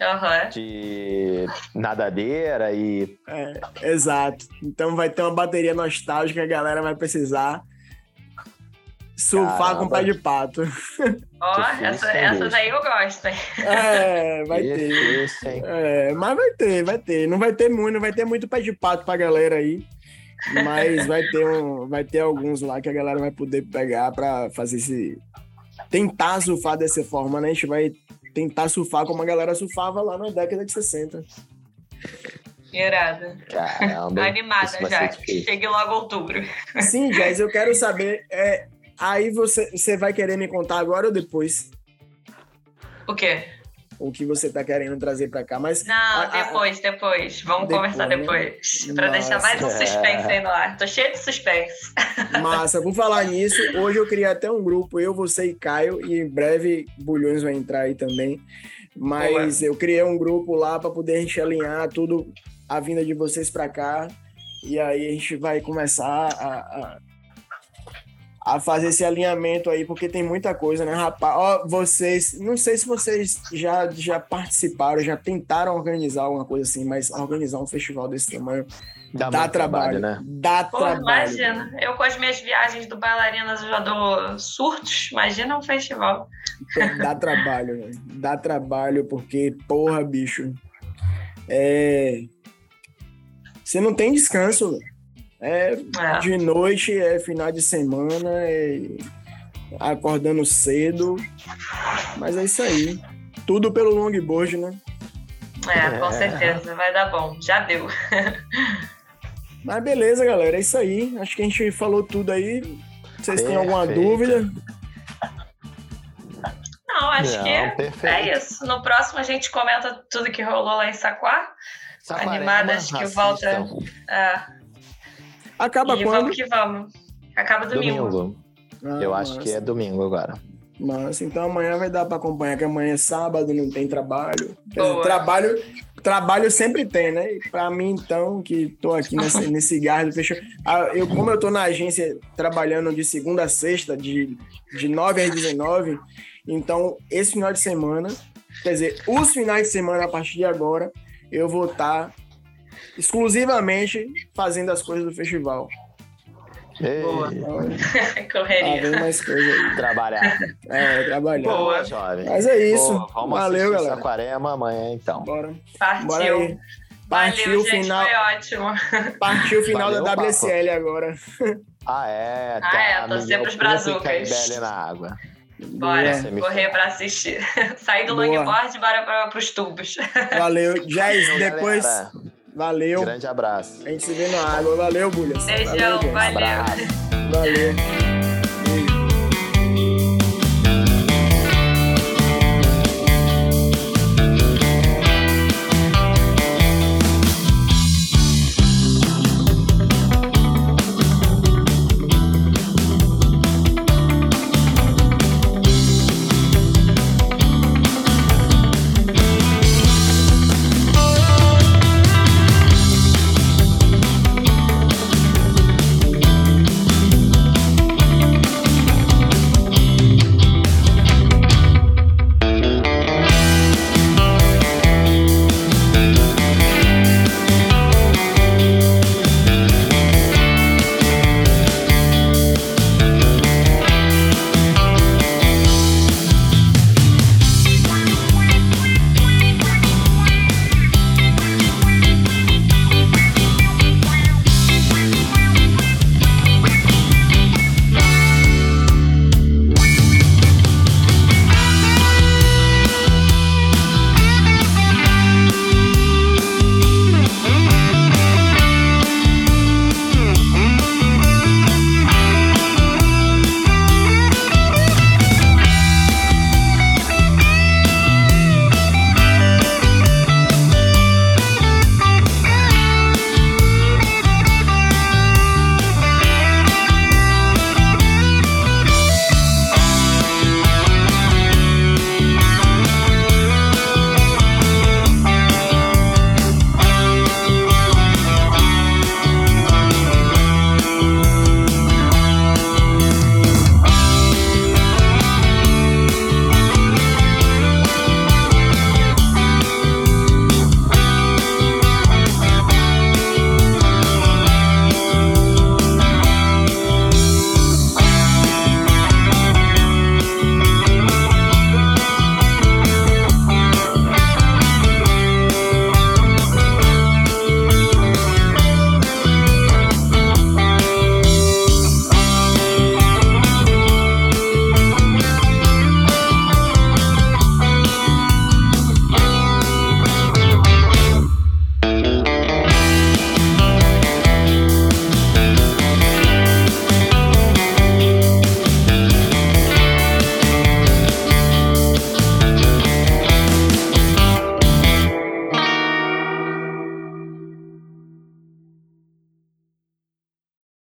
Uhum. De nadadeira e. É, exato. Então vai ter uma bateria nostálgica que a galera vai precisar surfar Caramba. com pé de pato. Ó, oh, essa, essa daí eu gosto. É, vai ter. Isso, é, mas vai ter, vai ter. Não vai ter muito, não vai ter muito pé de pato pra galera aí. Mas vai ter, um, vai ter alguns lá que a galera vai poder pegar pra fazer esse. Tentar surfar dessa forma, né? A gente vai tentar surfar como a galera surfava lá na década de 60. Irada. Caramba. Animada já. Chegue logo outubro. Sim, Jazz, eu quero saber. É, aí você, você vai querer me contar agora ou depois? O quê? O que você tá querendo trazer para cá, mas... Não, a, depois, a, depois. Vamos depois, conversar né? depois. Né? Para deixar mais um suspense aí no ar. Tô cheio de suspense. Massa. Por falar nisso, hoje eu criei até um grupo, eu, você e Caio, e em breve Bulhões vai entrar aí também. Mas Boa. eu criei um grupo lá para poder a gente alinhar tudo, a vinda de vocês para cá. E aí a gente vai começar a, a a fazer esse alinhamento aí, porque tem muita coisa, né, rapaz? Ó, vocês, não sei se vocês já, já participaram, já tentaram organizar alguma coisa assim, mas organizar um festival desse tamanho dá, dá trabalho, trabalho, né? Dá Pô, trabalho. Imagina, eu com as minhas viagens do bailarinas já dou surtos, imagina um festival. Dá trabalho, né? dá trabalho, porque, porra, bicho, é... Você não tem descanso, velho. É, é, de noite, é final de semana, é acordando cedo. Mas é isso aí. Tudo pelo longboard, né? É, com é. certeza. Vai dar bom. Já deu. Mas beleza, galera. É isso aí. Acho que a gente falou tudo aí. Vocês têm alguma dúvida? Não, acho Não, que é isso. No próximo a gente comenta tudo que rolou lá em Saquá. Animada, acho que volta. É, Acaba e quando? vamos que vamos. Acaba domingo. domingo. Ah, Eu acho que é domingo agora. Mas então amanhã vai dar para acompanhar, que amanhã é sábado, não tem trabalho. Dizer, trabalho, trabalho sempre tem, né? E para mim, então, que tô aqui nesse, nesse gardo fechou. Ah, eu, como eu tô na agência trabalhando de segunda a sexta, de, de 9 às 19, então esse final de semana, quer dizer, os finais de semana a partir de agora, eu vou estar tá exclusivamente fazendo as coisas do festival. Boa. Correria. Ah, mais coisa aí. Trabalhar. É, trabalhar. Boa, jovem. Mas é isso. Boa, vamos Valeu, galera. Saquarema amanhã, então. Bora. Partiu. Bora aí. Partiu o final. Foi ótimo. Partiu o final Valeu, da WSL papo. agora. Ah, é. Ah, é. Torcer pros brazucas. na água. Bora, correr para assistir. Sair do longboard e bora para os tubos. Valeu. Jazz, depois... Valeu. Grande abraço. A gente se vê na água. Valeu, Bulhas. Beijão, valeu. Valeu. valeu.